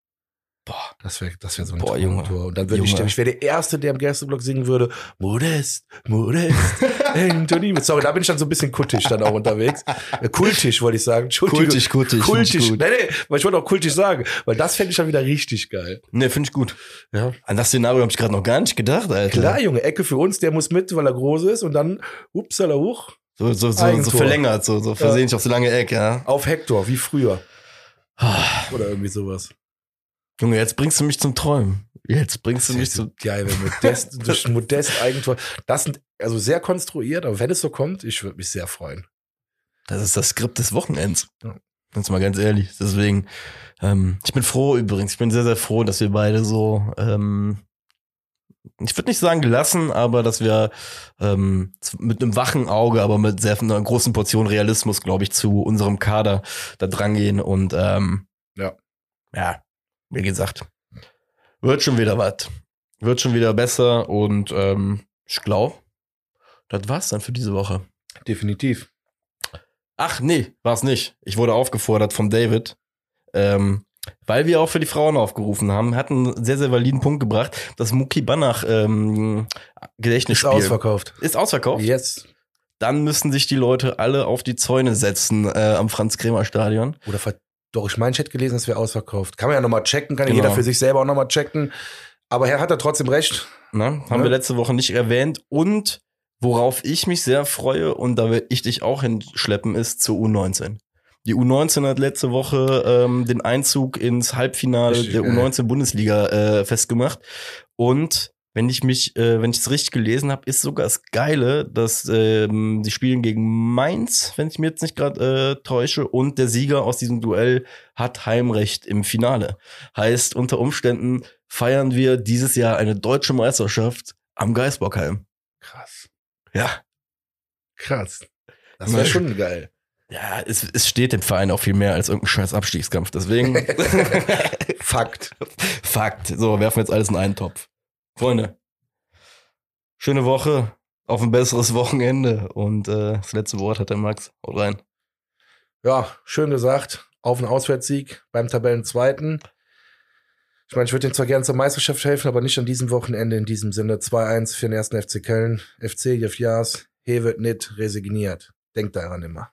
Boah. Das wäre das wär so ein Boah, Junge. Tor. Und dann würde ich, ich wäre der Erste, der im Gästeblock singen würde, Modest, Modest, Anthony. Sorry, da bin ich dann so ein bisschen kultisch dann auch unterwegs. Äh, kultisch, wollte ich sagen. Kultisch, kultisch. Kultisch. Gut. Nee, nee, weil ich wollte auch kultisch sagen, weil das fände ich dann wieder richtig geil. Nee, finde ich gut. Ja. An das Szenario habe ich gerade noch gar nicht gedacht, Alter. Klar, Junge, Ecke für uns, der muss mit, weil er groß ist und dann, upsala, hoch, So, so, so, so verlängert, so, so versehentlich auf so lange Eck, ja. auf Hector, wie früher. Ah, Oder irgendwie sowas. Junge, jetzt bringst du mich zum Träumen. Jetzt bringst du mich zum. geil, wenn Modest, durch Modest Eigentor. Das sind also sehr konstruiert, aber wenn es so kommt, ich würde mich sehr freuen. Das ist das Skript des Wochenends. Ja. Jetzt mal ganz ehrlich. Deswegen, ähm, ich bin froh übrigens. Ich bin sehr, sehr froh, dass wir beide so, ähm, ich würde nicht sagen gelassen, aber dass wir ähm, mit einem wachen Auge, aber mit sehr einer großen Portion Realismus, glaube ich, zu unserem Kader da drangehen und ähm, Ja. ja, wie gesagt, wird schon wieder was. Wird schon wieder besser und ähm, ich glaube, das war's dann für diese Woche. Definitiv. Ach nee, war's nicht. Ich wurde aufgefordert von David, ähm, weil wir auch für die Frauen aufgerufen haben, hat einen sehr, sehr validen Punkt gebracht. Das Muki Banach ähm, Ist Gedächtnisspiel ausverkauft. ist ausverkauft. Jetzt. Dann müssen sich die Leute alle auf die Zäune setzen äh, am Franz-Kremer-Stadion. Oder ver doch, ich meine, ich hätte gelesen, es wäre ausverkauft. Kann man ja nochmal checken, kann ja Genau. jeder für sich selber auch nochmal checken. Aber er hat da trotzdem recht. Ne? Haben Ja. wir letzte Woche nicht erwähnt. Und worauf ich mich sehr freue, und da werde ich dich auch hinschleppen, ist zur U19. Die U19 hat letzte Woche ähm, den Einzug ins Halbfinale Richtig der geil. U19-Bundesliga äh, festgemacht. Und wenn ich mich, äh, wenn ich es richtig gelesen habe, ist sogar das Geile, dass ähm, die spielen gegen Mainz, wenn ich mir jetzt nicht gerade äh, täusche, und der Sieger aus diesem Duell hat Heimrecht im Finale. Heißt, unter Umständen feiern wir dieses Jahr eine deutsche Meisterschaft am Geisbockheim. Krass. Ja. Krass. Das wäre schon geil. Ja, es, es steht dem Verein auch viel mehr als irgendein scheiß Abstiegskampf. Deswegen Fakt. Fakt. So, werfen wir jetzt alles in einen Topf. Freunde, schöne Woche, auf ein besseres Wochenende. Und äh, das letzte Wort hat der Max. Haut rein. Ja, schön gesagt. Auf einen Auswärtssieg beim Tabellenzweiten. Ich meine, ich würde ihm zwar gerne zur Meisterschaft helfen, aber nicht an diesem Wochenende in diesem Sinne. 2-1 für den ersten FC Köln. FC Jeff Jaas, he wird nicht resigniert. Denkt daran immer.